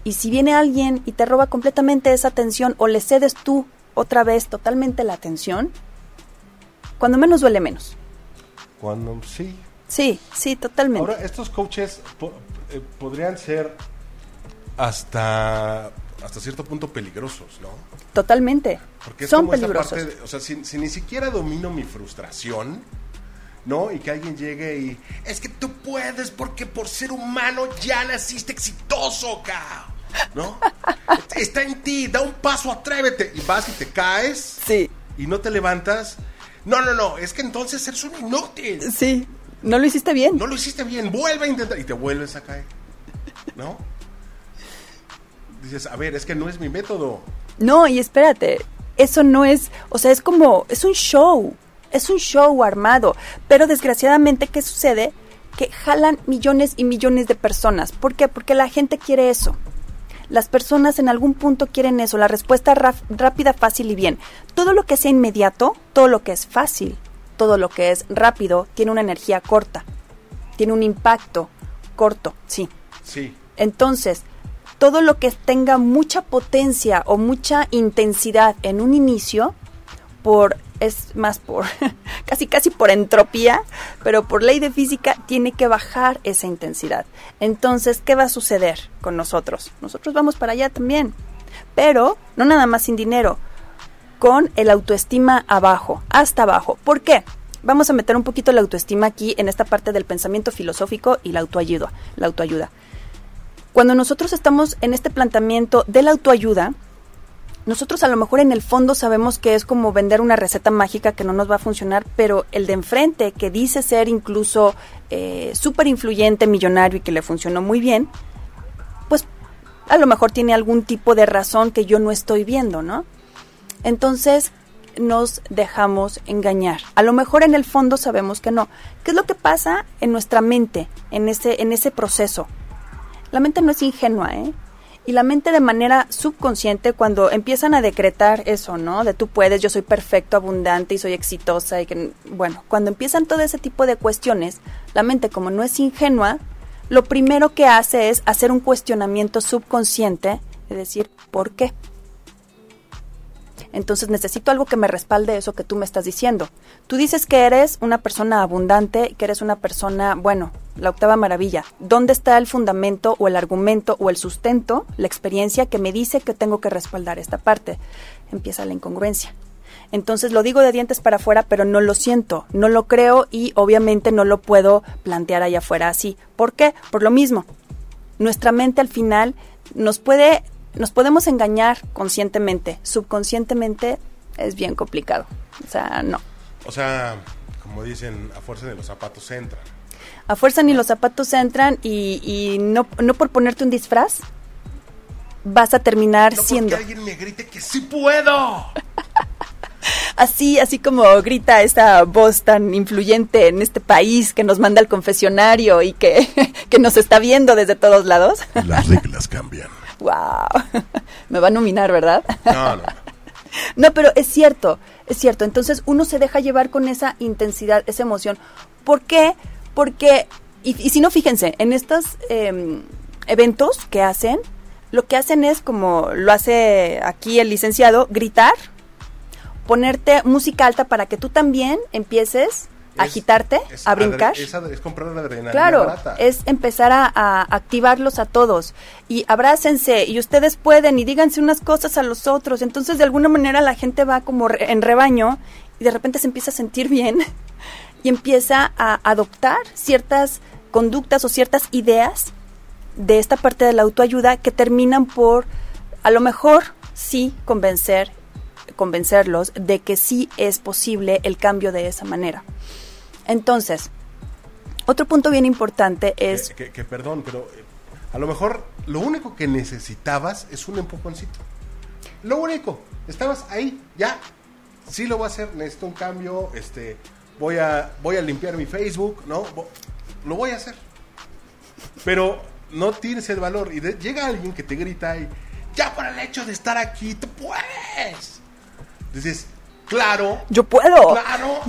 y si viene alguien y te roba completamente esa atención o le cedes tú otra vez totalmente la atención cuando menos duele menos. Cuando sí. Sí sí totalmente. Ahora estos coaches eh, podrían ser hasta hasta cierto punto peligrosos no totalmente porque son peligrosos o sea si ni siquiera domino mi frustración ¿no? Y que alguien llegue y es que tú puedes porque por ser humano ya naciste exitoso, cabrón. ¿No? Está en ti, da un paso, atrévete. Y vas y te caes. Sí. Y no te levantas. No, no, no, es que entonces eres un inútil. Sí. No lo hiciste bien. No lo hiciste bien, vuelve a intentar. Y te vuelves a caer. ¿No? Dices, a ver, es que no es mi método. No, y espérate, eso no es, o sea, es como, es un show, es un show armado, pero desgraciadamente, ¿qué sucede? Que jalan millones y millones de personas. ¿Por qué? Porque la gente quiere eso. Las personas en algún punto quieren eso, la respuesta rápida, fácil y bien. Todo lo que sea inmediato, todo lo que es fácil, todo lo que es rápido, tiene una energía corta, tiene un impacto corto, sí. Sí. Entonces, todo lo que tenga mucha potencia o mucha intensidad en un inicio, por es más por casi casi por entropía, pero por ley de física tiene que bajar esa intensidad. Entonces, ¿qué va a suceder con nosotros? Nosotros vamos para allá también, pero no nada más sin dinero, con el autoestima abajo, hasta abajo. ¿Por qué? Vamos a meter un poquito la autoestima aquí en esta parte del pensamiento filosófico y la autoayuda, la autoayuda. Cuando nosotros estamos en este planteamiento de la autoayuda, nosotros a lo mejor en el fondo sabemos que es como vender una receta mágica que no nos va a funcionar, pero el de enfrente, que dice ser incluso eh, súper influyente, millonario y que le funcionó muy bien, pues a lo mejor tiene algún tipo de razón que yo no estoy viendo, ¿no? Entonces nos dejamos engañar. A lo mejor en el fondo sabemos que no. ¿Qué es lo que pasa en nuestra mente en ese, en ese proceso? La mente no es ingenua, ¿eh? Y la mente de manera subconsciente, cuando empiezan a decretar eso, ¿no? De tú puedes, yo soy perfecto, abundante y soy exitosa y que, bueno, cuando empiezan todo ese tipo de cuestiones, la mente como no es ingenua, lo primero que hace es hacer un cuestionamiento subconsciente, de decir, ¿por qué? Entonces necesito algo que me respalde eso que tú me estás diciendo. Tú dices que eres una persona abundante, que eres una persona, bueno, la octava maravilla. ¿Dónde está el fundamento o el argumento o el sustento, la experiencia que me dice que tengo que respaldar esta parte? Empieza la incongruencia. Entonces lo digo de dientes para afuera, pero no lo siento, no lo creo y obviamente no lo puedo plantear allá afuera así. ¿Por qué? Por lo mismo. Nuestra mente al final nos puede nos podemos engañar conscientemente, subconscientemente es bien complicado. O sea, no. O sea, como dicen, a fuerza de los zapatos entran. A fuerza ni los zapatos entran y, y no, no por ponerte un disfraz vas a terminar no siendo. Que alguien me grite que sí puedo. así, así como grita esa voz tan influyente en este país que nos manda al confesionario y que, que nos está viendo desde todos lados. Las reglas cambian. ¡Wow! Me va a nominar, ¿verdad? No, no. no, pero es cierto, es cierto. Entonces uno se deja llevar con esa intensidad, esa emoción. ¿Por qué? Porque, y, si no, fíjense, en estos em, eventos que hacen, lo que hacen es, como lo hace aquí el licenciado, gritar, ponerte música alta para que tú también empieces agitarte, a brincar. Es, comprar la adrenalina Claro, es empezar a, activarlos a todos y abrácense y ustedes pueden y díganse unas cosas a los otros. Entonces, de alguna manera la gente va como en rebaño y de repente se empieza a sentir bien y empieza a adoptar ciertas conductas o ciertas ideas de esta parte de la autoayuda que terminan por a lo mejor sí convencer convencerlos de que sí es posible el cambio de esa manera. Entonces, otro punto bien importante es... Que, perdón, pero eh, a lo mejor lo único que necesitabas es un empujoncito. Lo único, estabas ahí, ya, sí lo voy a hacer, necesito un cambio, este, voy a, voy a limpiar mi Facebook, ¿no? Lo voy a hacer. Pero no tienes el valor y llega alguien que te grita y ya por el hecho de estar aquí, tú puedes. Dices, Claro. Yo puedo. Claro.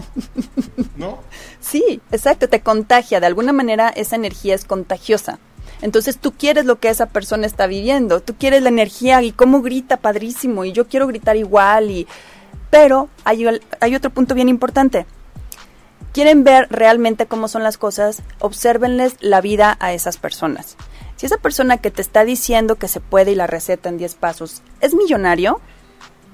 ¿No? Sí, exacto, te contagia. De alguna manera esa energía es contagiosa. Entonces tú quieres lo que esa persona está viviendo, tú quieres la energía y cómo grita padrísimo y yo quiero gritar igual y pero hay, hay otro punto bien importante. Quieren ver realmente cómo son las cosas, obsérvenles la vida a esas personas. Si esa persona que te está diciendo que se puede y la receta en 10 pasos es millonario,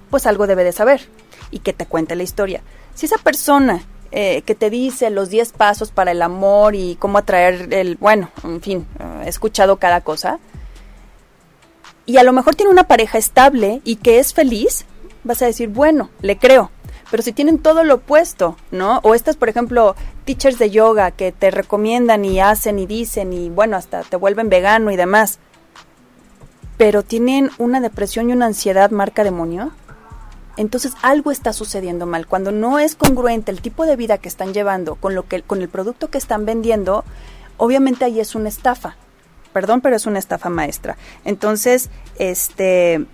pues algo debe de saber y que te cuente la historia. Si esa persona eh, que te dice los 10 pasos para el amor y cómo atraer el, bueno, en fin, he escuchado cada cosa, y a lo mejor tiene una pareja estable y que es feliz, vas a decir, bueno, le creo. Pero si tienen todo lo opuesto, ¿no? O estas, por ejemplo, teachers de yoga que te recomiendan y hacen y dicen y bueno, hasta te vuelven vegano y demás, pero tienen una depresión y una ansiedad marca demonio, entonces algo está sucediendo mal. Cuando no es congruente el tipo de vida que están llevando con lo que con el producto que están vendiendo, obviamente ahí es una estafa. Perdón, pero es una estafa maestra. Entonces, este,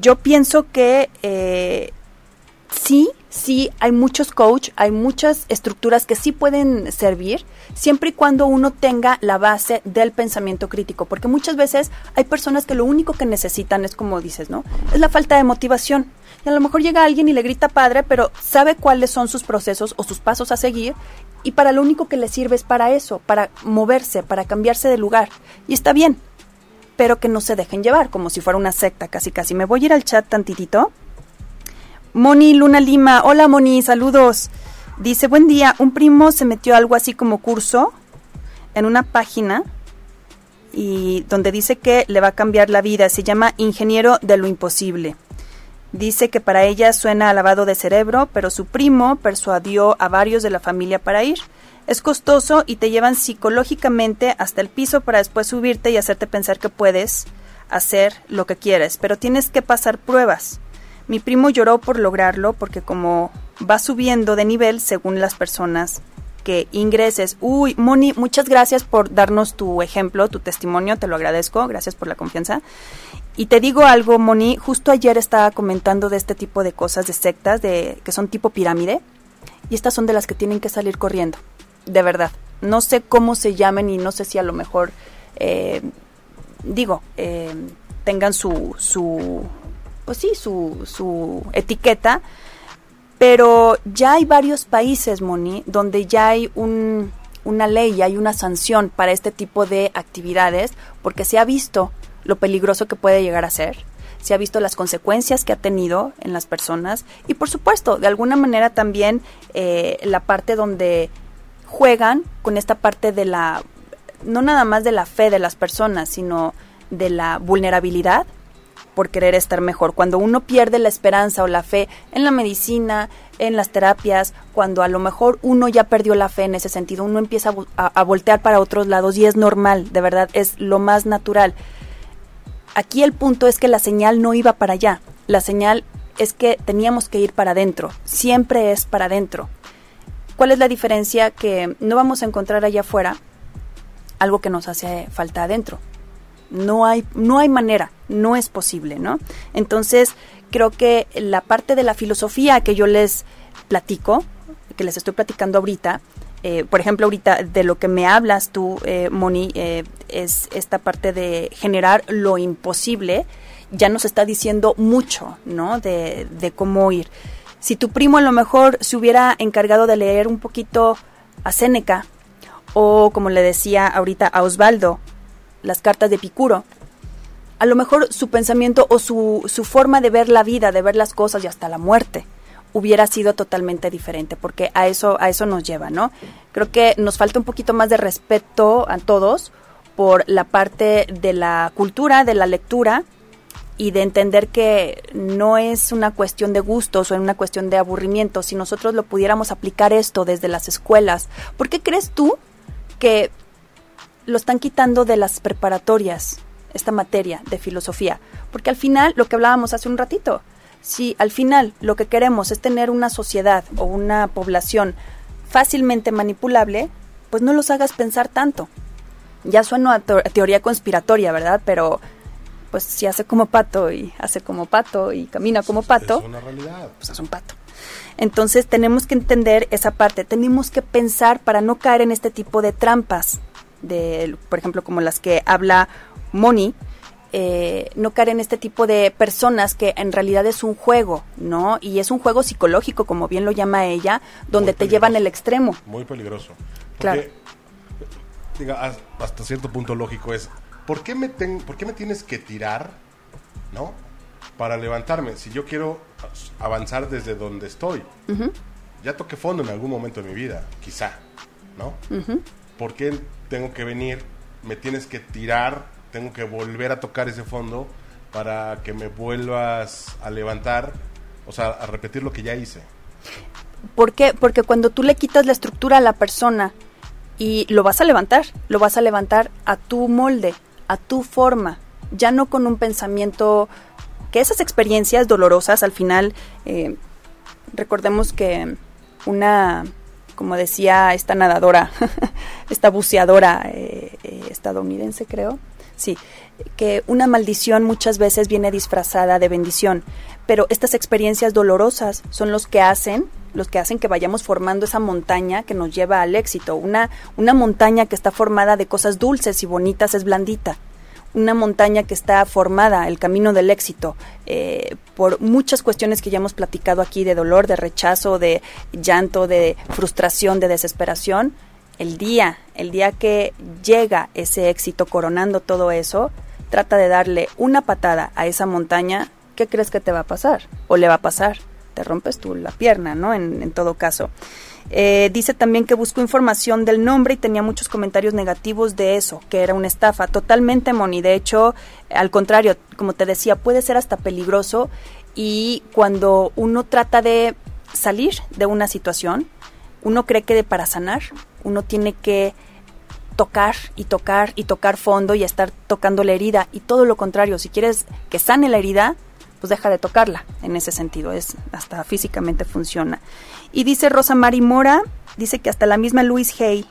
yo pienso que eh, sí, sí, hay muchos coach, hay muchas estructuras que sí pueden servir, siempre y cuando uno tenga la base del pensamiento crítico, porque muchas veces hay personas que lo único que necesitan es como dices, ¿no? Es la falta de motivación. Y a lo mejor llega alguien y le grita padre, pero sabe cuáles son sus procesos o sus pasos a seguir y para lo único que le sirve es para eso, para moverse, para cambiarse de lugar. Y está bien, pero que no se dejen llevar, como si fuera una secta, casi casi. Me voy a ir al chat tantitito. Moni Luna Lima, hola Moni, saludos. Dice, buen día, un primo se metió algo así como curso en una página y donde dice que le va a cambiar la vida, se llama Ingeniero de lo Imposible. Dice que para ella suena a lavado de cerebro, pero su primo persuadió a varios de la familia para ir. Es costoso y te llevan psicológicamente hasta el piso para después subirte y hacerte pensar que puedes hacer lo que quieres, pero tienes que pasar pruebas. Mi primo lloró por lograrlo porque como va subiendo de nivel según las personas que ingreses. Uy, Moni, muchas gracias por darnos tu ejemplo, tu testimonio, te lo agradezco, gracias por la confianza. Y te digo algo, Moni, justo ayer estaba comentando de este tipo de cosas, de sectas, de que son tipo pirámide, y estas son de las que tienen que salir corriendo, de verdad. No sé cómo se llamen y no sé si a lo mejor, eh, digo, eh, tengan su, su, pues sí, su, su etiqueta, pero ya hay varios países, Moni, donde ya hay un, una ley, hay una sanción para este tipo de actividades, porque se ha visto lo peligroso que puede llegar a ser, se ha visto las consecuencias que ha tenido en las personas y por supuesto, de alguna manera también eh, la parte donde juegan con esta parte de la, no nada más de la fe de las personas, sino de la vulnerabilidad por querer estar mejor. Cuando uno pierde la esperanza o la fe en la medicina, en las terapias, cuando a lo mejor uno ya perdió la fe en ese sentido, uno empieza a, voltear para otros lados y es normal, de verdad, es lo más natural aquí el punto es que la señal no iba para allá. La señal es que teníamos que ir para adentro. Siempre es para adentro. ¿Cuál es la diferencia? Que no vamos a encontrar allá afuera algo que nos hace falta adentro. No hay, no hay manera, no es posible, ¿no? Entonces, creo que la parte de la filosofía que yo les platico, que les estoy platicando ahorita, eh, por ejemplo, ahorita de lo que me hablas tú, eh, Moni, eh, es esta parte de generar lo imposible, ya nos está diciendo mucho, ¿no? De, de cómo ir. Si tu primo a lo mejor se hubiera encargado de leer un poquito a Séneca, o como le decía ahorita a Osvaldo, las cartas de Picuro, a lo mejor su pensamiento o su, su forma de ver la vida, de ver las cosas y hasta la muerte, hubiera sido totalmente diferente, porque a eso, a eso nos lleva, ¿no? Creo que nos falta un poquito más de respeto a todos por la parte de la cultura, de la lectura y de entender que no es una cuestión de gustos o una cuestión de aburrimiento, si nosotros lo pudiéramos aplicar esto desde las escuelas. ¿Por qué crees tú que lo están quitando de las preparatorias, esta materia de filosofía? Porque al final, lo que hablábamos hace un ratito, si al final lo que queremos es tener una sociedad o una población fácilmente manipulable, pues no los hagas pensar tanto. Ya suena a, teoría conspiratoria, ¿verdad? Pero pues si hace como pato y hace como pato y camina como pato, es una realidad. pues es un pato. Entonces tenemos que entender esa parte, tenemos que pensar para no caer en este tipo de trampas, de, por ejemplo, como las que habla Moni, eh, no caer en este tipo de personas que en realidad es un juego, ¿no? Y es un juego psicológico, como bien lo llama ella, donde te llevan el extremo. Muy peligroso. Porque, Claro. diga, hasta cierto punto lógico es, ¿por qué, me ten- ¿por qué me tienes que tirar, no? Para levantarme. Si yo quiero avanzar desde donde estoy. Ya toqué fondo en algún momento de mi vida, quizá, ¿no? ¿Por qué tengo que venir, me tienes que tirar, tengo que volver a tocar ese fondo para que me vuelvas a levantar, o sea, a repetir lo que ya hice? ¿Por qué? Porque cuando tú le quitas la estructura a la persona y lo vas a levantar, lo vas a levantar a tu molde, a tu forma, ya no con un pensamiento que esas experiencias dolorosas al final, eh, recordemos que una, como decía esta nadadora, esta buceadora eh, eh, estadounidense creo, sí, que una maldición muchas veces viene disfrazada de bendición, pero estas experiencias dolorosas son los que hacen los que hacen que vayamos formando esa montaña que nos lleva al éxito. Una, una montaña que está formada de cosas dulces y bonitas es blandita una montaña que está formada, el camino del éxito, eh, por muchas cuestiones que ya hemos platicado aquí de dolor, de rechazo, de llanto, de frustración, de desesperación, el día, el día que llega ese éxito coronando todo eso, trata de darle una patada a esa montaña, ¿qué crees que te va a pasar? ¿O le va a pasar? Te rompes tú la pierna, ¿no? En, en todo caso. Eh, dice también que buscó información del nombre y tenía muchos comentarios negativos de eso, que era una estafa. Totalmente, Moni. De hecho, al contrario, como te decía, puede ser hasta peligroso y cuando uno trata de salir de una situación, uno cree que para sanar uno tiene que tocar y tocar y tocar fondo y estar tocando la herida y todo lo contrario, si quieres que sane la herida, pues deja de tocarla en ese sentido, es hasta físicamente funciona. Y dice Rosa Mari Mora, dice que hasta la misma Louise Hay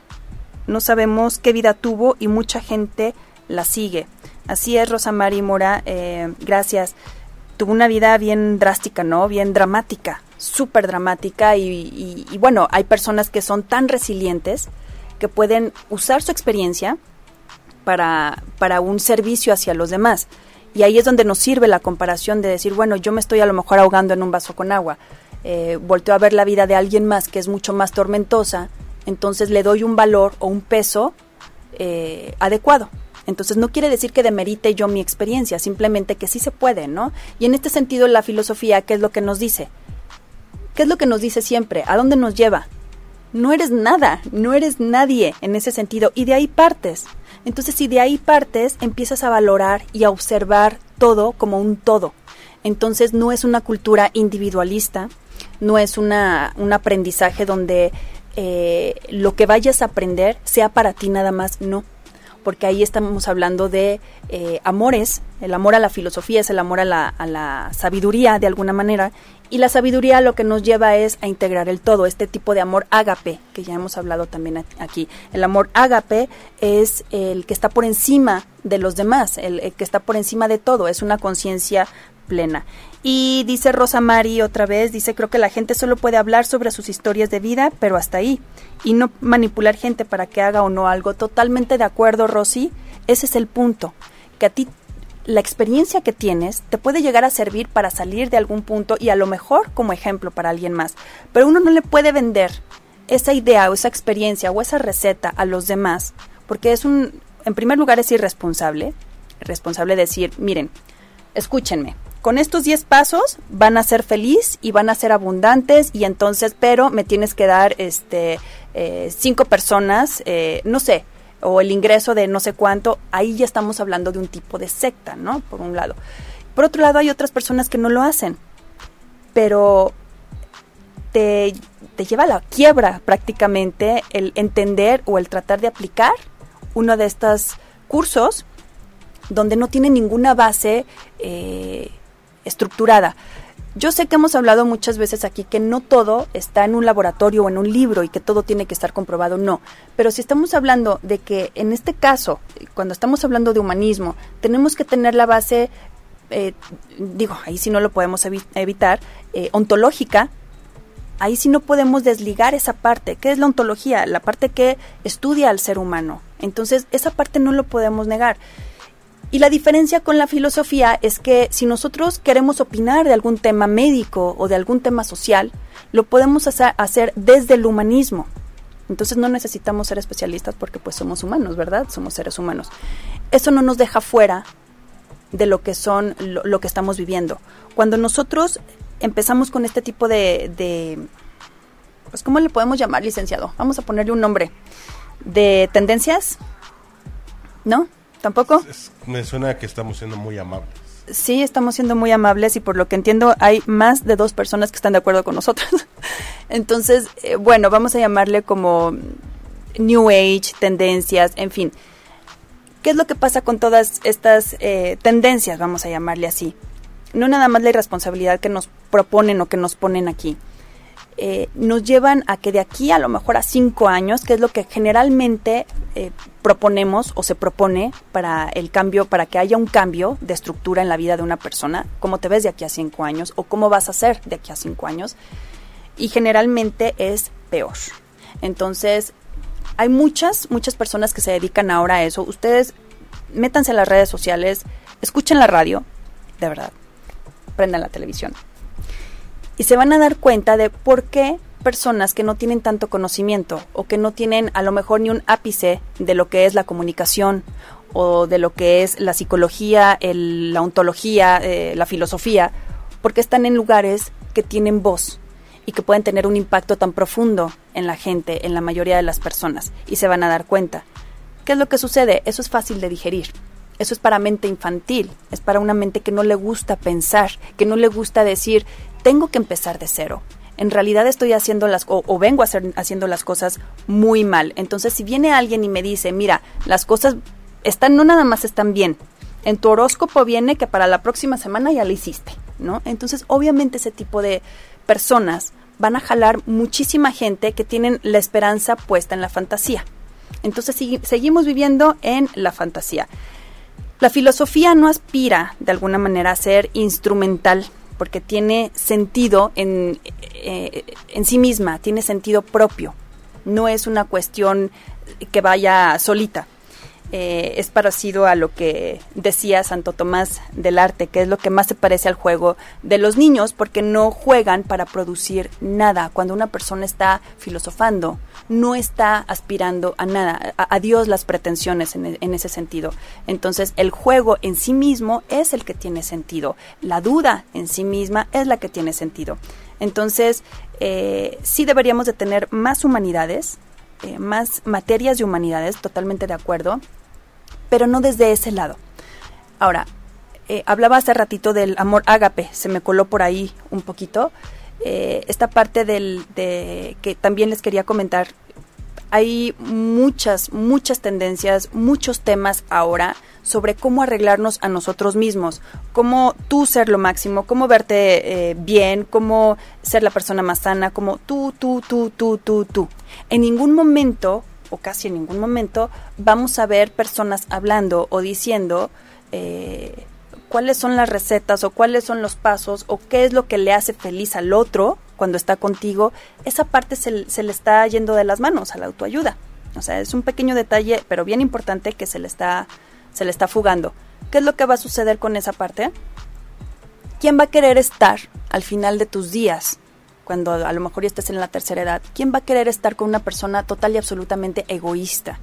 no sabemos qué vida tuvo y mucha gente la sigue. Así es, Rosa Mari Mora, eh, gracias. Tuvo una vida bien drástica, ¿no? Bien dramática, súper dramática y, y bueno, hay personas que son tan resilientes que pueden usar su experiencia para, para un servicio hacia los demás. Y ahí es donde nos sirve la comparación de decir, bueno, yo me estoy a lo mejor ahogando en un vaso con agua, eh, volteo a ver la vida de alguien más que es mucho más tormentosa, entonces le doy un valor o un peso eh, adecuado. Entonces no quiere decir que demerite yo mi experiencia, simplemente que sí se puede, ¿no? Y en este sentido la filosofía, ¿qué es lo que nos dice? ¿Qué es lo que nos dice siempre? ¿A dónde nos lleva? No eres nada, no eres nadie en ese sentido y de ahí partes. Entonces, si de ahí partes, empiezas a valorar y a observar todo como un todo. Entonces, no es una cultura individualista, no es una, un aprendizaje donde eh, lo que vayas a aprender sea para ti nada más, no. Porque ahí estamos hablando de eh, amores, el amor a la filosofía es el amor a la, a la sabiduría de alguna manera, y la sabiduría lo que nos lleva es a integrar el todo, este tipo de amor ágape, que ya hemos hablado también aquí. El amor ágape es el que está por encima de los demás, el, que está por encima de todo, es una conciencia plena. Y dice Rosa Mari otra vez, dice, creo que la gente solo puede hablar sobre sus historias de vida, pero hasta ahí, y no manipular gente para que haga o no algo. Totalmente de acuerdo, Rosy, ese es el punto, que a ti la experiencia que tienes te puede llegar a servir para salir de algún punto y a lo mejor como ejemplo para alguien más. Pero uno no le puede vender esa idea o esa experiencia o esa receta a los demás porque es un, en primer lugar es irresponsable. Responsable decir, miren, escúchenme, con estos 10 pasos van a ser feliz y van a ser abundantes y entonces, pero me tienes que dar este eh, cinco personas, eh, no sé, o el ingreso de no sé cuánto, ahí ya estamos hablando de un tipo de secta, ¿no? Por un lado. Por otro lado, hay otras personas que no lo hacen, pero te, te lleva a la quiebra prácticamente el entender o el tratar de aplicar uno de estos cursos donde no tiene ninguna base eh, estructurada. Yo sé que hemos hablado muchas veces aquí que no todo está en un laboratorio o en un libro y que todo tiene que estar comprobado, no. Pero si estamos hablando de que en este caso, cuando estamos hablando de humanismo, tenemos que tener la base, eh, digo, ahí sí no lo podemos evitar, eh, ontológica, ahí sí no podemos desligar esa parte. ¿Qué es la ontología? La parte que estudia al ser humano. Entonces, esa parte no lo podemos negar. Y la diferencia con la filosofía es que si nosotros queremos opinar de algún tema médico o de algún tema social, lo podemos hacer desde el humanismo. Entonces no necesitamos ser especialistas porque pues somos humanos, ¿verdad? Somos seres humanos. Eso no nos deja fuera de lo que son, lo, que estamos viviendo. Cuando nosotros empezamos con este tipo de, de, pues ¿cómo le podemos llamar, licenciado? Vamos a ponerle un nombre. De tendencias, ¿no? ¿Tampoco? me suena que estamos siendo muy amables. Sí, estamos siendo muy amables y por lo que entiendo hay más de dos personas que están de acuerdo con nosotros. Entonces, eh, bueno, vamos a llamarle como New Age, tendencias, en fin. ¿Qué es lo que pasa con todas estas eh, tendencias, vamos a llamarle así? no nada más la irresponsabilidad que nos proponen o que nos ponen aquí, eh, nos llevan a que de aquí a lo mejor a cinco años, que es lo que generalmente eh, proponemos o se propone para el cambio, para que haya un cambio de estructura en la vida de una persona, cómo te ves de aquí a cinco años o cómo vas a ser de aquí a cinco años, y generalmente es peor. Entonces, hay muchas, muchas personas que se dedican ahora a eso. Ustedes métanse a las redes sociales, escuchen la radio, de verdad, prendan la televisión. Y se van a dar cuenta de por qué personas que no tienen tanto conocimiento o que no tienen a lo mejor ni un ápice de lo que es la comunicación o de lo que es la psicología, la ontología, eh, la filosofía, porque están en lugares que tienen voz y que pueden tener un impacto tan profundo en la gente, en la mayoría de las personas, y se van a dar cuenta. ¿Qué es lo que sucede? Eso es fácil de digerir. Eso es para mente infantil, es para una mente que no le gusta pensar, que no le gusta decir, tengo que empezar de cero. En realidad estoy haciendo las, o, vengo a hacer, haciendo las cosas muy mal. Entonces, si viene alguien y me dice, mira, las cosas están, no nada más están bien, en tu horóscopo viene que para la próxima semana ya lo hiciste, ¿no? Entonces, obviamente ese tipo de personas van a jalar muchísima gente que tienen la esperanza puesta en la fantasía. Entonces seguimos viviendo en la fantasía. La filosofía no aspira de alguna manera a ser instrumental porque tiene sentido en, eh, en sí misma, tiene sentido propio. No es una cuestión que vaya solita. Eh, es parecido a lo que decía Santo Tomás del Arte, que es lo que más se parece al juego de los niños, porque no juegan para producir nada. Cuando una persona está filosofando, no está aspirando a nada, a, Dios las pretensiones en, en, ese sentido. Entonces, el juego en sí mismo es el que tiene sentido. La duda en sí misma es la que tiene sentido. Entonces, eh, sí deberíamos de tener más humanidades, eh, más materias de humanidades, totalmente de acuerdo, pero no desde ese lado. Ahora, eh, hablaba hace ratito del amor ágape, se me coló por ahí un poquito. Eh, esta parte del, de, que también les quería comentar, hay muchas, muchas tendencias, muchos temas ahora sobre cómo arreglarnos a nosotros mismos, cómo tú ser lo máximo, cómo verte eh, bien, cómo ser la persona más sana, como tú, tú, tú, tú, tú, tú. En ningún momento o casi en ningún momento vamos a ver personas hablando o diciendo eh, cuáles son las recetas o cuáles son los pasos o qué es lo que le hace feliz al otro cuando está contigo, esa parte se, le está yendo de las manos a la autoayuda. O sea, es un pequeño detalle, pero bien importante que se le está, se le está fugando. ¿Qué es lo que va a suceder con esa parte? ¿Quién va a querer estar al final de tus días cuando a lo mejor ya estés en la tercera edad, ¿quién va a querer estar con una persona total y absolutamente egoísta?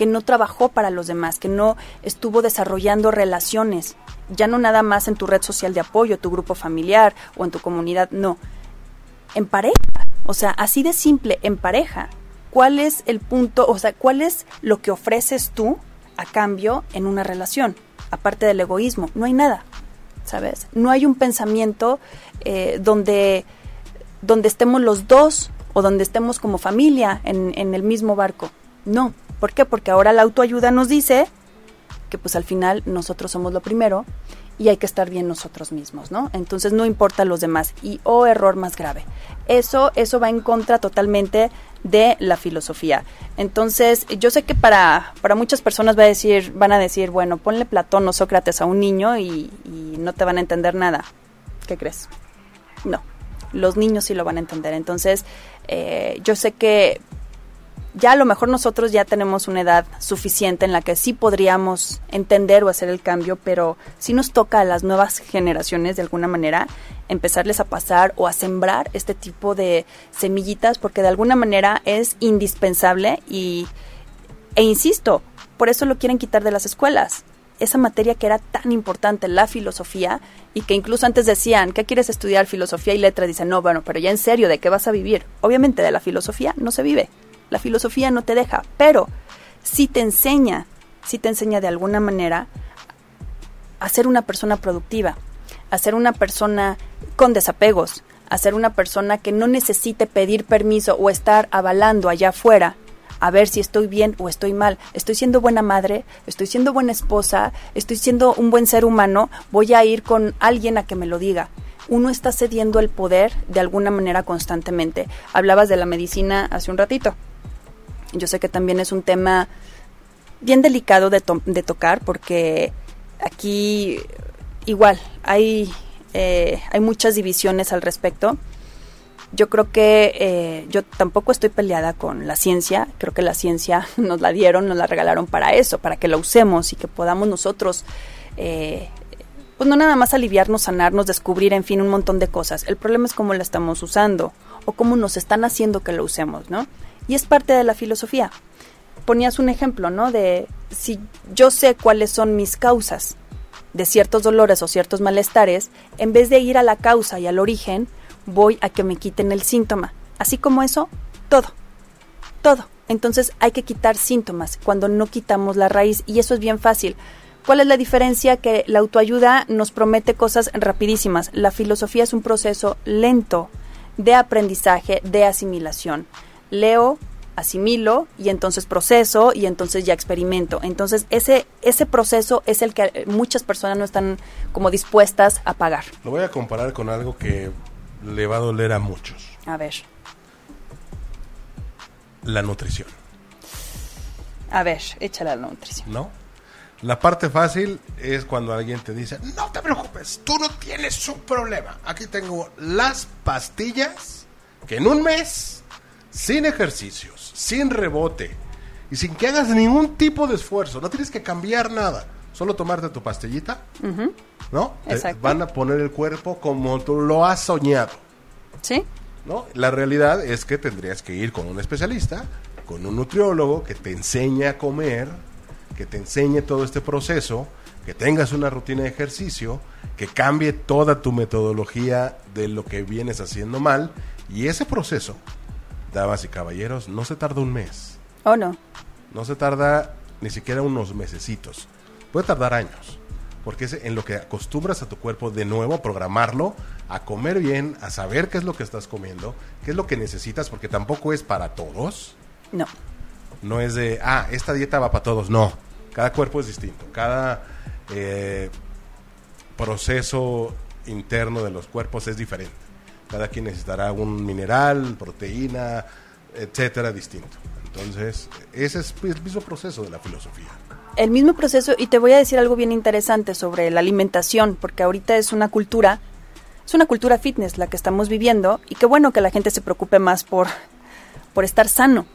Que no trabajó para los demás, que no estuvo desarrollando relaciones, ya no nada más en tu red social de apoyo, tu grupo familiar o en tu comunidad, no, en pareja, o sea, así de simple, en pareja. ¿Cuál es el punto, o sea, cuál es lo que ofreces tú a cambio en una relación? Aparte del egoísmo, no hay nada, ¿sabes? No hay un pensamiento eh, donde donde estemos los dos o donde estemos como familia en, en el mismo barco. No. ¿Por qué? Porque ahora la autoayuda nos dice que pues al final nosotros somos lo primero y hay que estar bien nosotros mismos, ¿no? Entonces no importa los demás y o oh, error más grave. Eso eso va en contra totalmente de la filosofía. Entonces, yo sé que para, para muchas personas va a decir, van a decir, bueno, ponle Platón o Sócrates a un niño y, no te van a entender nada. ¿Qué crees? No los niños sí lo van a entender. Entonces, eh, yo sé que ya a lo mejor nosotros ya tenemos una edad suficiente en la que sí podríamos entender o hacer el cambio, pero sí nos toca a las nuevas generaciones de alguna manera empezarles a pasar o a sembrar este tipo de semillitas porque de alguna manera es indispensable y e insisto, por eso lo quieren quitar de las escuelas esa materia que era tan importante, la filosofía, y que incluso antes decían, ¿qué quieres estudiar? Filosofía y letras. Dicen, no, bueno, pero ya en serio, ¿de qué vas a vivir? Obviamente de la filosofía no se vive. La filosofía no te deja, pero sí te enseña, sí te enseña de alguna manera a ser una persona productiva, a ser una persona con desapegos, a ser una persona que no necesite pedir permiso o estar avalando allá afuera a ver si estoy bien o estoy mal. Estoy siendo buena madre, estoy siendo buena esposa, estoy siendo un buen ser humano, voy a ir con alguien a que me lo diga. Uno está cediendo el poder de alguna manera constantemente. Hablabas de la medicina hace un ratito. Yo sé que también es un tema bien delicado de, tocar porque aquí igual hay, eh, hay muchas divisiones al respecto. Yo creo que eh, yo tampoco estoy peleada con la ciencia, creo que la ciencia nos la dieron, nos la regalaron para eso, para que la usemos y que podamos nosotros, eh, pues no nada más aliviarnos, sanarnos, descubrir, en fin, un montón de cosas. El problema es cómo la estamos usando o cómo nos están haciendo que la usemos, ¿no? Y es parte de la filosofía. Ponías un ejemplo, ¿no? De si yo sé cuáles son mis causas de ciertos dolores o ciertos malestares, en vez de ir a la causa y al origen, voy a que me quiten el síntoma. Así como eso, todo. Todo. Entonces hay que quitar síntomas cuando no quitamos la raíz y eso es bien fácil. ¿Cuál es la diferencia? Que la autoayuda nos promete cosas rapidísimas. La filosofía es un proceso lento de aprendizaje, de asimilación. Leo, asimilo y entonces proceso y entonces ya experimento. Entonces ese, ese proceso es el que muchas personas no están como dispuestas a pagar. Lo voy a comparar con algo que le va a doler a muchos. A ver. La nutrición. A ver, échale a la nutrición. ¿No? La parte fácil es cuando alguien te dice, no te preocupes, tú no tienes un problema. Aquí tengo las pastillas que en un mes, sin ejercicios, sin rebote y sin que hagas ningún tipo de esfuerzo, no tienes que cambiar nada, solo tomarte tu pastillita, ¿no? Te van a poner el cuerpo como tú lo has soñado. ¿Sí? ¿No? La realidad es que tendrías que ir con un especialista, con un nutriólogo que te enseñe a comer, que te enseñe todo este proceso, que tengas una rutina de ejercicio, que cambie toda tu metodología de lo que vienes haciendo mal. Y ese proceso, damas y caballeros, no se tarda un mes. ¿O no? No se tarda ni siquiera unos mesecitos. Puede tardar años. Porque es en lo que acostumbras a tu cuerpo de nuevo a programarlo, a comer bien, a saber qué es lo que estás comiendo, qué es lo que necesitas, porque tampoco es para todos. No. No es de, ah, esta dieta va para todos. No. Cada cuerpo es distinto. Cada eh, proceso interno de los cuerpos es diferente. Cada quien necesitará un mineral, proteína, etcétera, distinto. Entonces, ese es el mismo proceso de la filosofía. El mismo proceso, y te voy a decir algo bien interesante sobre la alimentación, porque ahorita es una cultura, es una cultura fitness la que estamos viviendo, y qué bueno que la gente se preocupe más por, por estar sano.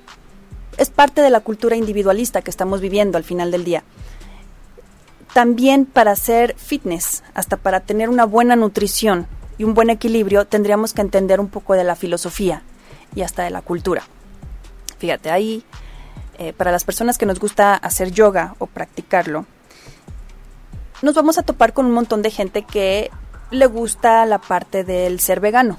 Es parte de la cultura individualista que estamos viviendo al final del día. También para hacer fitness, hasta para tener una buena nutrición y un buen equilibrio, tendríamos que entender un poco de la filosofía y hasta de la cultura. Fíjate, ahí, eh, para las personas que nos gusta hacer yoga o practicarlo, nos vamos a topar con un montón de gente que le gusta la parte del ser vegano.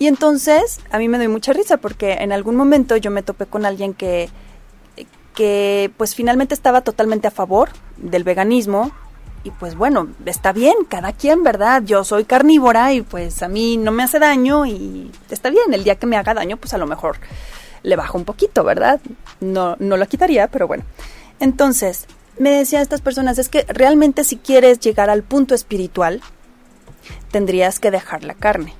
Y entonces, a mí me doy mucha risa porque en algún momento yo me topé con alguien que, que pues finalmente estaba totalmente a favor del veganismo, y pues bueno, está bien, cada quien, ¿verdad? Yo soy carnívora y pues a mí no me hace daño y está bien, el día que me haga daño pues a lo mejor le bajo un poquito, ¿verdad? No, no lo quitaría, pero bueno. Entonces, me decían estas personas, es que realmente si quieres llegar al punto espiritual, tendrías que dejar la carne.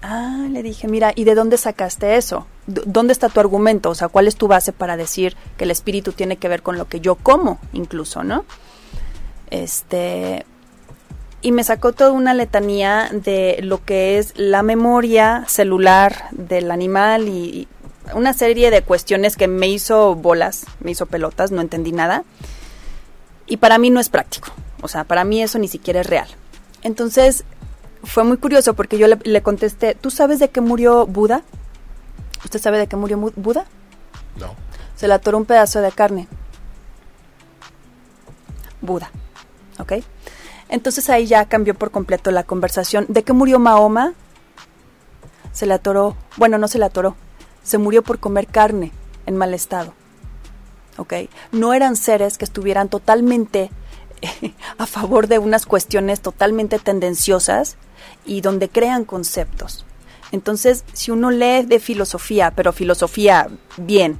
Ah, le dije, mira, ¿y de dónde sacaste eso? ¿Dónde está tu argumento? O sea, ¿cuál es tu base para decir que el espíritu tiene que ver con lo que yo como, incluso, ¿no? Este y me sacó toda una letanía de lo que es la memoria celular del animal y, una serie de cuestiones que me hizo bolas, me hizo pelotas, no entendí nada. Y para mí no es práctico. O sea, para mí eso ni siquiera es real. Entonces, fue muy curioso porque yo le, le contesté, ¿tú sabes de qué murió Buda? ¿Usted sabe de qué murió Buda? No. Se le atoró un pedazo de carne. Buda. ¿Ok? Entonces ahí ya cambió por completo la conversación. ¿De qué murió Mahoma? Se le atoró, bueno, no se le atoró, se murió por comer carne en mal estado, ¿ok? No eran seres que estuvieran totalmente a favor de unas cuestiones totalmente tendenciosas y donde crean conceptos. Entonces, si uno lee de filosofía, pero filosofía bien,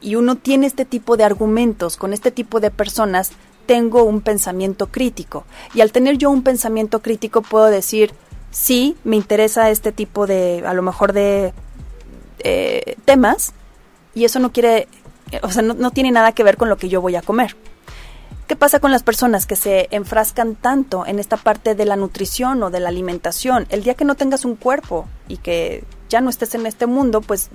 y uno tiene este tipo de argumentos con este tipo de personas, tengo un pensamiento crítico. Y al tener yo un pensamiento crítico puedo decir, sí, me interesa este tipo de, a lo mejor de eh, temas, y eso no quiere, o sea, no, no tiene nada que ver con lo que yo voy a comer. ¿Qué pasa con las personas que se enfrascan tanto en esta parte de la nutrición o de la alimentación? El día que no tengas un cuerpo y que ya no estés en este mundo, pues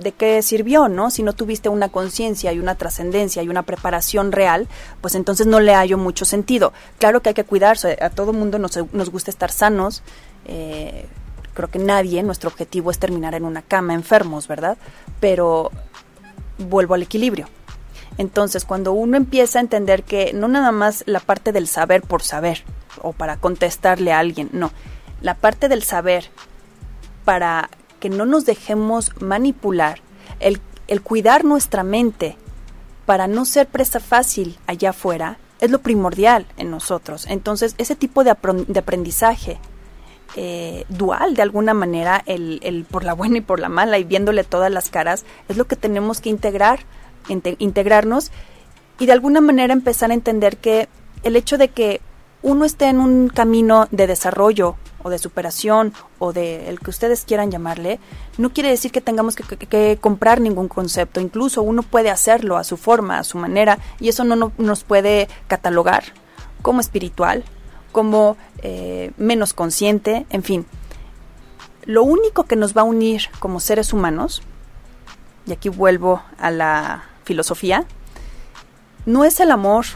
¿de qué sirvió, no? Si no tuviste una conciencia y una trascendencia y una preparación real, pues entonces no le hallo mucho sentido. Claro que hay que cuidarse, a todo mundo nos, nos gusta estar sanos. Eh, creo que nadie, nuestro objetivo es terminar en una cama enfermos, ¿verdad? Pero vuelvo al equilibrio. Entonces, cuando uno empieza a entender que no nada más la parte del saber por saber o para contestarle a alguien, no, la parte del saber para que no nos dejemos manipular, el, el cuidar nuestra mente para no ser presa fácil allá afuera, es lo primordial en nosotros. Entonces, ese tipo de, aprendizaje eh, dual, de alguna manera, el, el, por la buena y por la mala, y viéndole todas las caras, es lo que tenemos que integrar integrarnos y de alguna manera empezar a entender que el hecho de que uno esté en un camino de desarrollo o de superación o de el que ustedes quieran llamarle, no quiere decir que tengamos que, comprar ningún concepto. Incluso uno puede hacerlo a su forma, a su manera, y eso no, nos puede catalogar como espiritual, como eh, menos consciente, en fin. Lo único que nos va a unir como seres humanos, y aquí vuelvo a la filosofía, no es el amor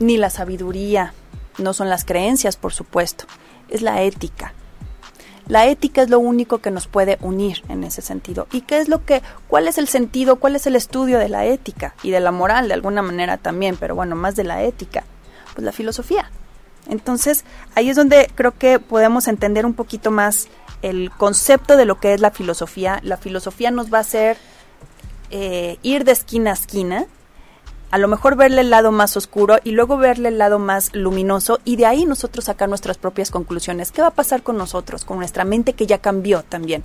ni la sabiduría, no son las creencias, por supuesto, es la ética. La ética es lo único que nos puede unir en ese sentido. ¿Y qué es lo que, cuál es el sentido, cuál es el estudio de la ética y de la moral de alguna manera también, pero bueno, más de la ética? Pues la filosofía. Entonces, ahí es donde creo que podemos entender un poquito más el concepto de lo que es la filosofía. La filosofía nos va a hacer eh, ir de esquina a esquina, a lo mejor verle el lado más oscuro y luego verle el lado más luminoso y de ahí nosotros sacar nuestras propias conclusiones. ¿Qué va a pasar con nosotros, con nuestra mente que ya cambió también?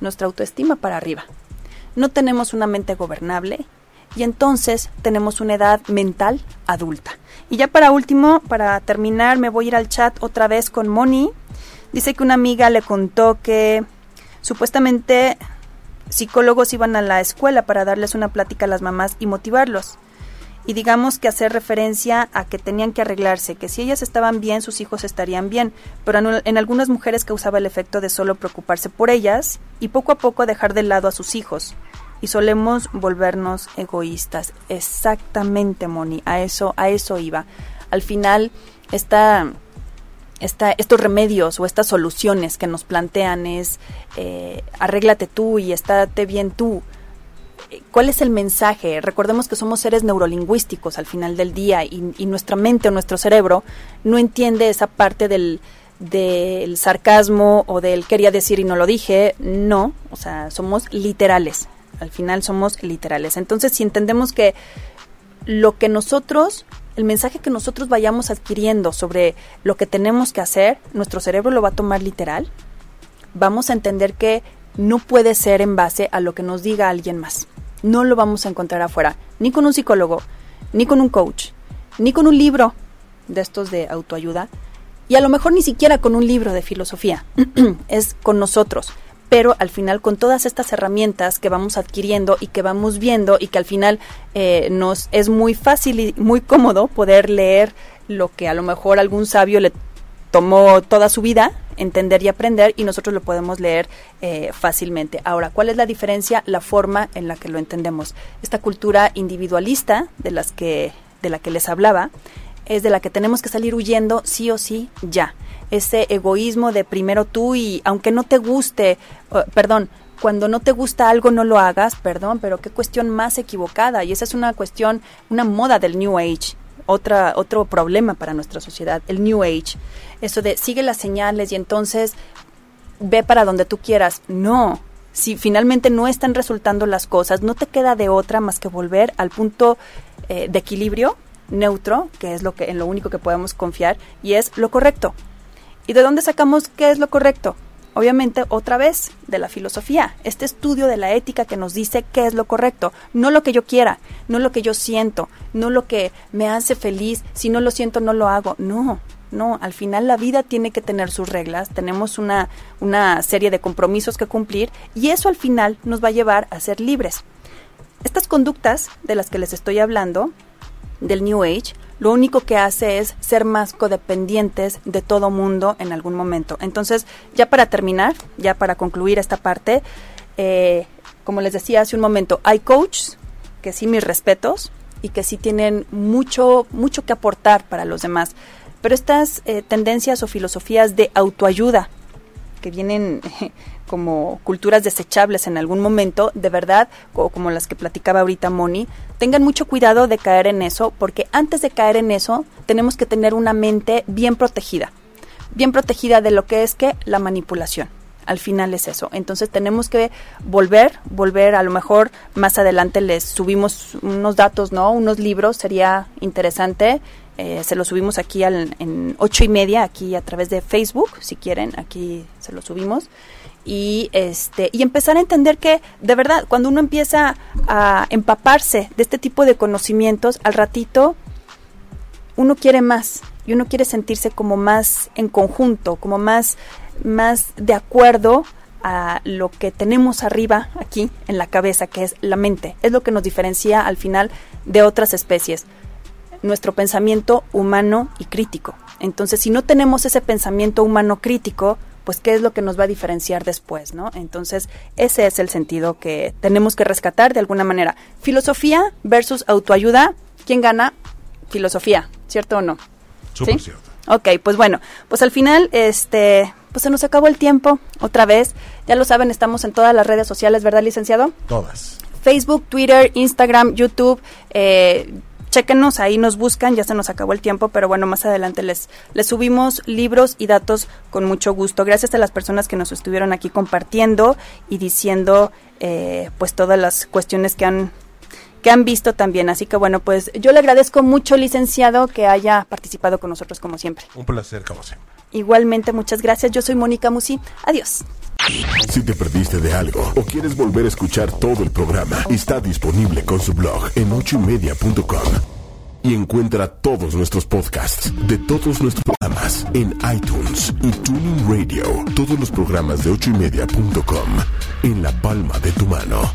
Nuestra autoestima para arriba. No tenemos una mente gobernable y entonces tenemos una edad mental adulta. Y ya para último, para terminar, me voy a ir al chat otra vez con Moni. Dice que una amiga le contó que supuestamente psicólogos iban a la escuela para darles una plática a las mamás y motivarlos. Y digamos que hacer referencia a que tenían que arreglarse, que si ellas estaban bien, sus hijos estarían bien, pero en, algunas mujeres causaba el efecto de solo preocuparse por ellas y poco a poco dejar de lado a sus hijos. Y solemos volvernos egoístas. Exactamente, Moni, a eso, a eso iba. Al final, esta estos remedios o estas soluciones que nos plantean es eh, arréglate tú y estate bien tú. ¿Cuál es el mensaje? Recordemos que somos seres neurolingüísticos al final del día y, y nuestra mente o nuestro cerebro no entiende esa parte del, del sarcasmo o del quería decir y no lo dije. No, o sea, somos literales. Al final somos literales. Entonces, si entendemos que lo que nosotros el mensaje que nosotros vayamos adquiriendo sobre lo que tenemos que hacer, nuestro cerebro lo va a tomar literal. Vamos a entender que no puede ser en base a lo que nos diga alguien más. No lo vamos a encontrar afuera, ni con un psicólogo, ni con un coach, ni con un libro de estos de autoayuda, y a lo mejor ni siquiera con un libro de filosofía. es con nosotros pero al final con todas estas herramientas que vamos adquiriendo y que vamos viendo y que al final eh, nos es muy fácil y muy cómodo poder leer lo que a lo mejor algún sabio le tomó toda su vida entender y aprender y nosotros lo podemos leer eh, fácilmente. Ahora, ¿cuál es la diferencia? La forma en la que lo entendemos. Esta cultura individualista de las que de la que les hablaba es de la que tenemos que salir huyendo sí o sí ya ese egoísmo de primero tú y aunque no te guste, perdón, cuando no te gusta algo no lo hagas, perdón, pero qué cuestión más equivocada. Y esa es una cuestión, una moda del New Age, otra, otro problema para nuestra sociedad, el New Age. Eso de sigue las señales y entonces ve para donde tú quieras. No, si finalmente no están resultando las cosas, no te queda de otra más que volver al punto eh, de equilibrio neutro, que es lo que en lo único que podemos confiar y es lo correcto. ¿Y de dónde sacamos qué es lo correcto? obviamente otra vez de la filosofía, este estudio de la ética que nos dice qué es lo correcto, no lo que yo quiera, no lo que yo siento, no lo que me hace feliz, si no lo siento no lo hago, no, no, al final la vida tiene que tener sus reglas, tenemos una, una serie de compromisos que cumplir y eso al final nos va a llevar a ser libres. Estas conductas de las que les estoy hablando, del New Age, lo único que hace es ser más codependientes de todo mundo en algún momento. Entonces, ya para terminar, ya para concluir esta parte, eh, como les decía hace un momento, hay coaches que sí mis respetos y que sí tienen mucho, mucho que aportar para los demás. Pero estas eh, tendencias o filosofías de autoayuda que vienen como culturas desechables en algún momento, de verdad, o como las que platicaba ahorita Moni, tengan mucho cuidado de caer en eso, porque antes de caer en eso, tenemos que tener una mente bien protegida, bien protegida de lo que es que la manipulación. Al final es eso. Entonces tenemos que volver, volver, a lo mejor más adelante les subimos unos datos, ¿no? Unos libros, sería interesante. Eh, se los subimos aquí al, en ocho y media, aquí a través de Facebook, si quieren, aquí se los subimos y este y empezar a entender que de verdad cuando uno empieza a empaparse de este tipo de conocimientos al ratito uno quiere más y uno quiere sentirse como más en conjunto como más más de acuerdo a lo que tenemos arriba aquí en la cabeza que es la mente. Es lo que nos diferencia al final de otras especies. Nuestro pensamiento humano y crítico. Entonces si no tenemos ese pensamiento humano crítico pues qué es lo que nos va a diferenciar después, ¿no? Entonces, ese es el sentido que tenemos que rescatar de alguna manera. Filosofía versus autoayuda, ¿quién gana? Filosofía, ¿cierto o no? Súper cierto. Ok, pues bueno, pues al final, este, pues se nos acabó el tiempo otra vez. Ya lo saben, estamos en todas las redes sociales, ¿verdad, licenciado? Todas. Facebook, Twitter, Instagram, YouTube, eh, Chequenos, ahí nos buscan, ya se nos acabó el tiempo, pero bueno, más adelante les, les subimos libros y datos con mucho gusto. Gracias a las personas que nos estuvieron aquí compartiendo y diciendo eh, pues todas las cuestiones que han que han visto también. Así que bueno, pues yo le agradezco mucho, licenciado, que haya participado con nosotros como siempre. Un placer, como siempre. Igualmente, muchas gracias. Yo soy Mónica Musi. Adiós. Si te perdiste de algo o quieres volver a escuchar todo el programa, está disponible con su blog en ochoymedia.com. Y encuentra todos nuestros podcasts de todos nuestros programas en iTunes y Tuning Radio. Todos los programas de ochoymedia.com en la palma de tu mano.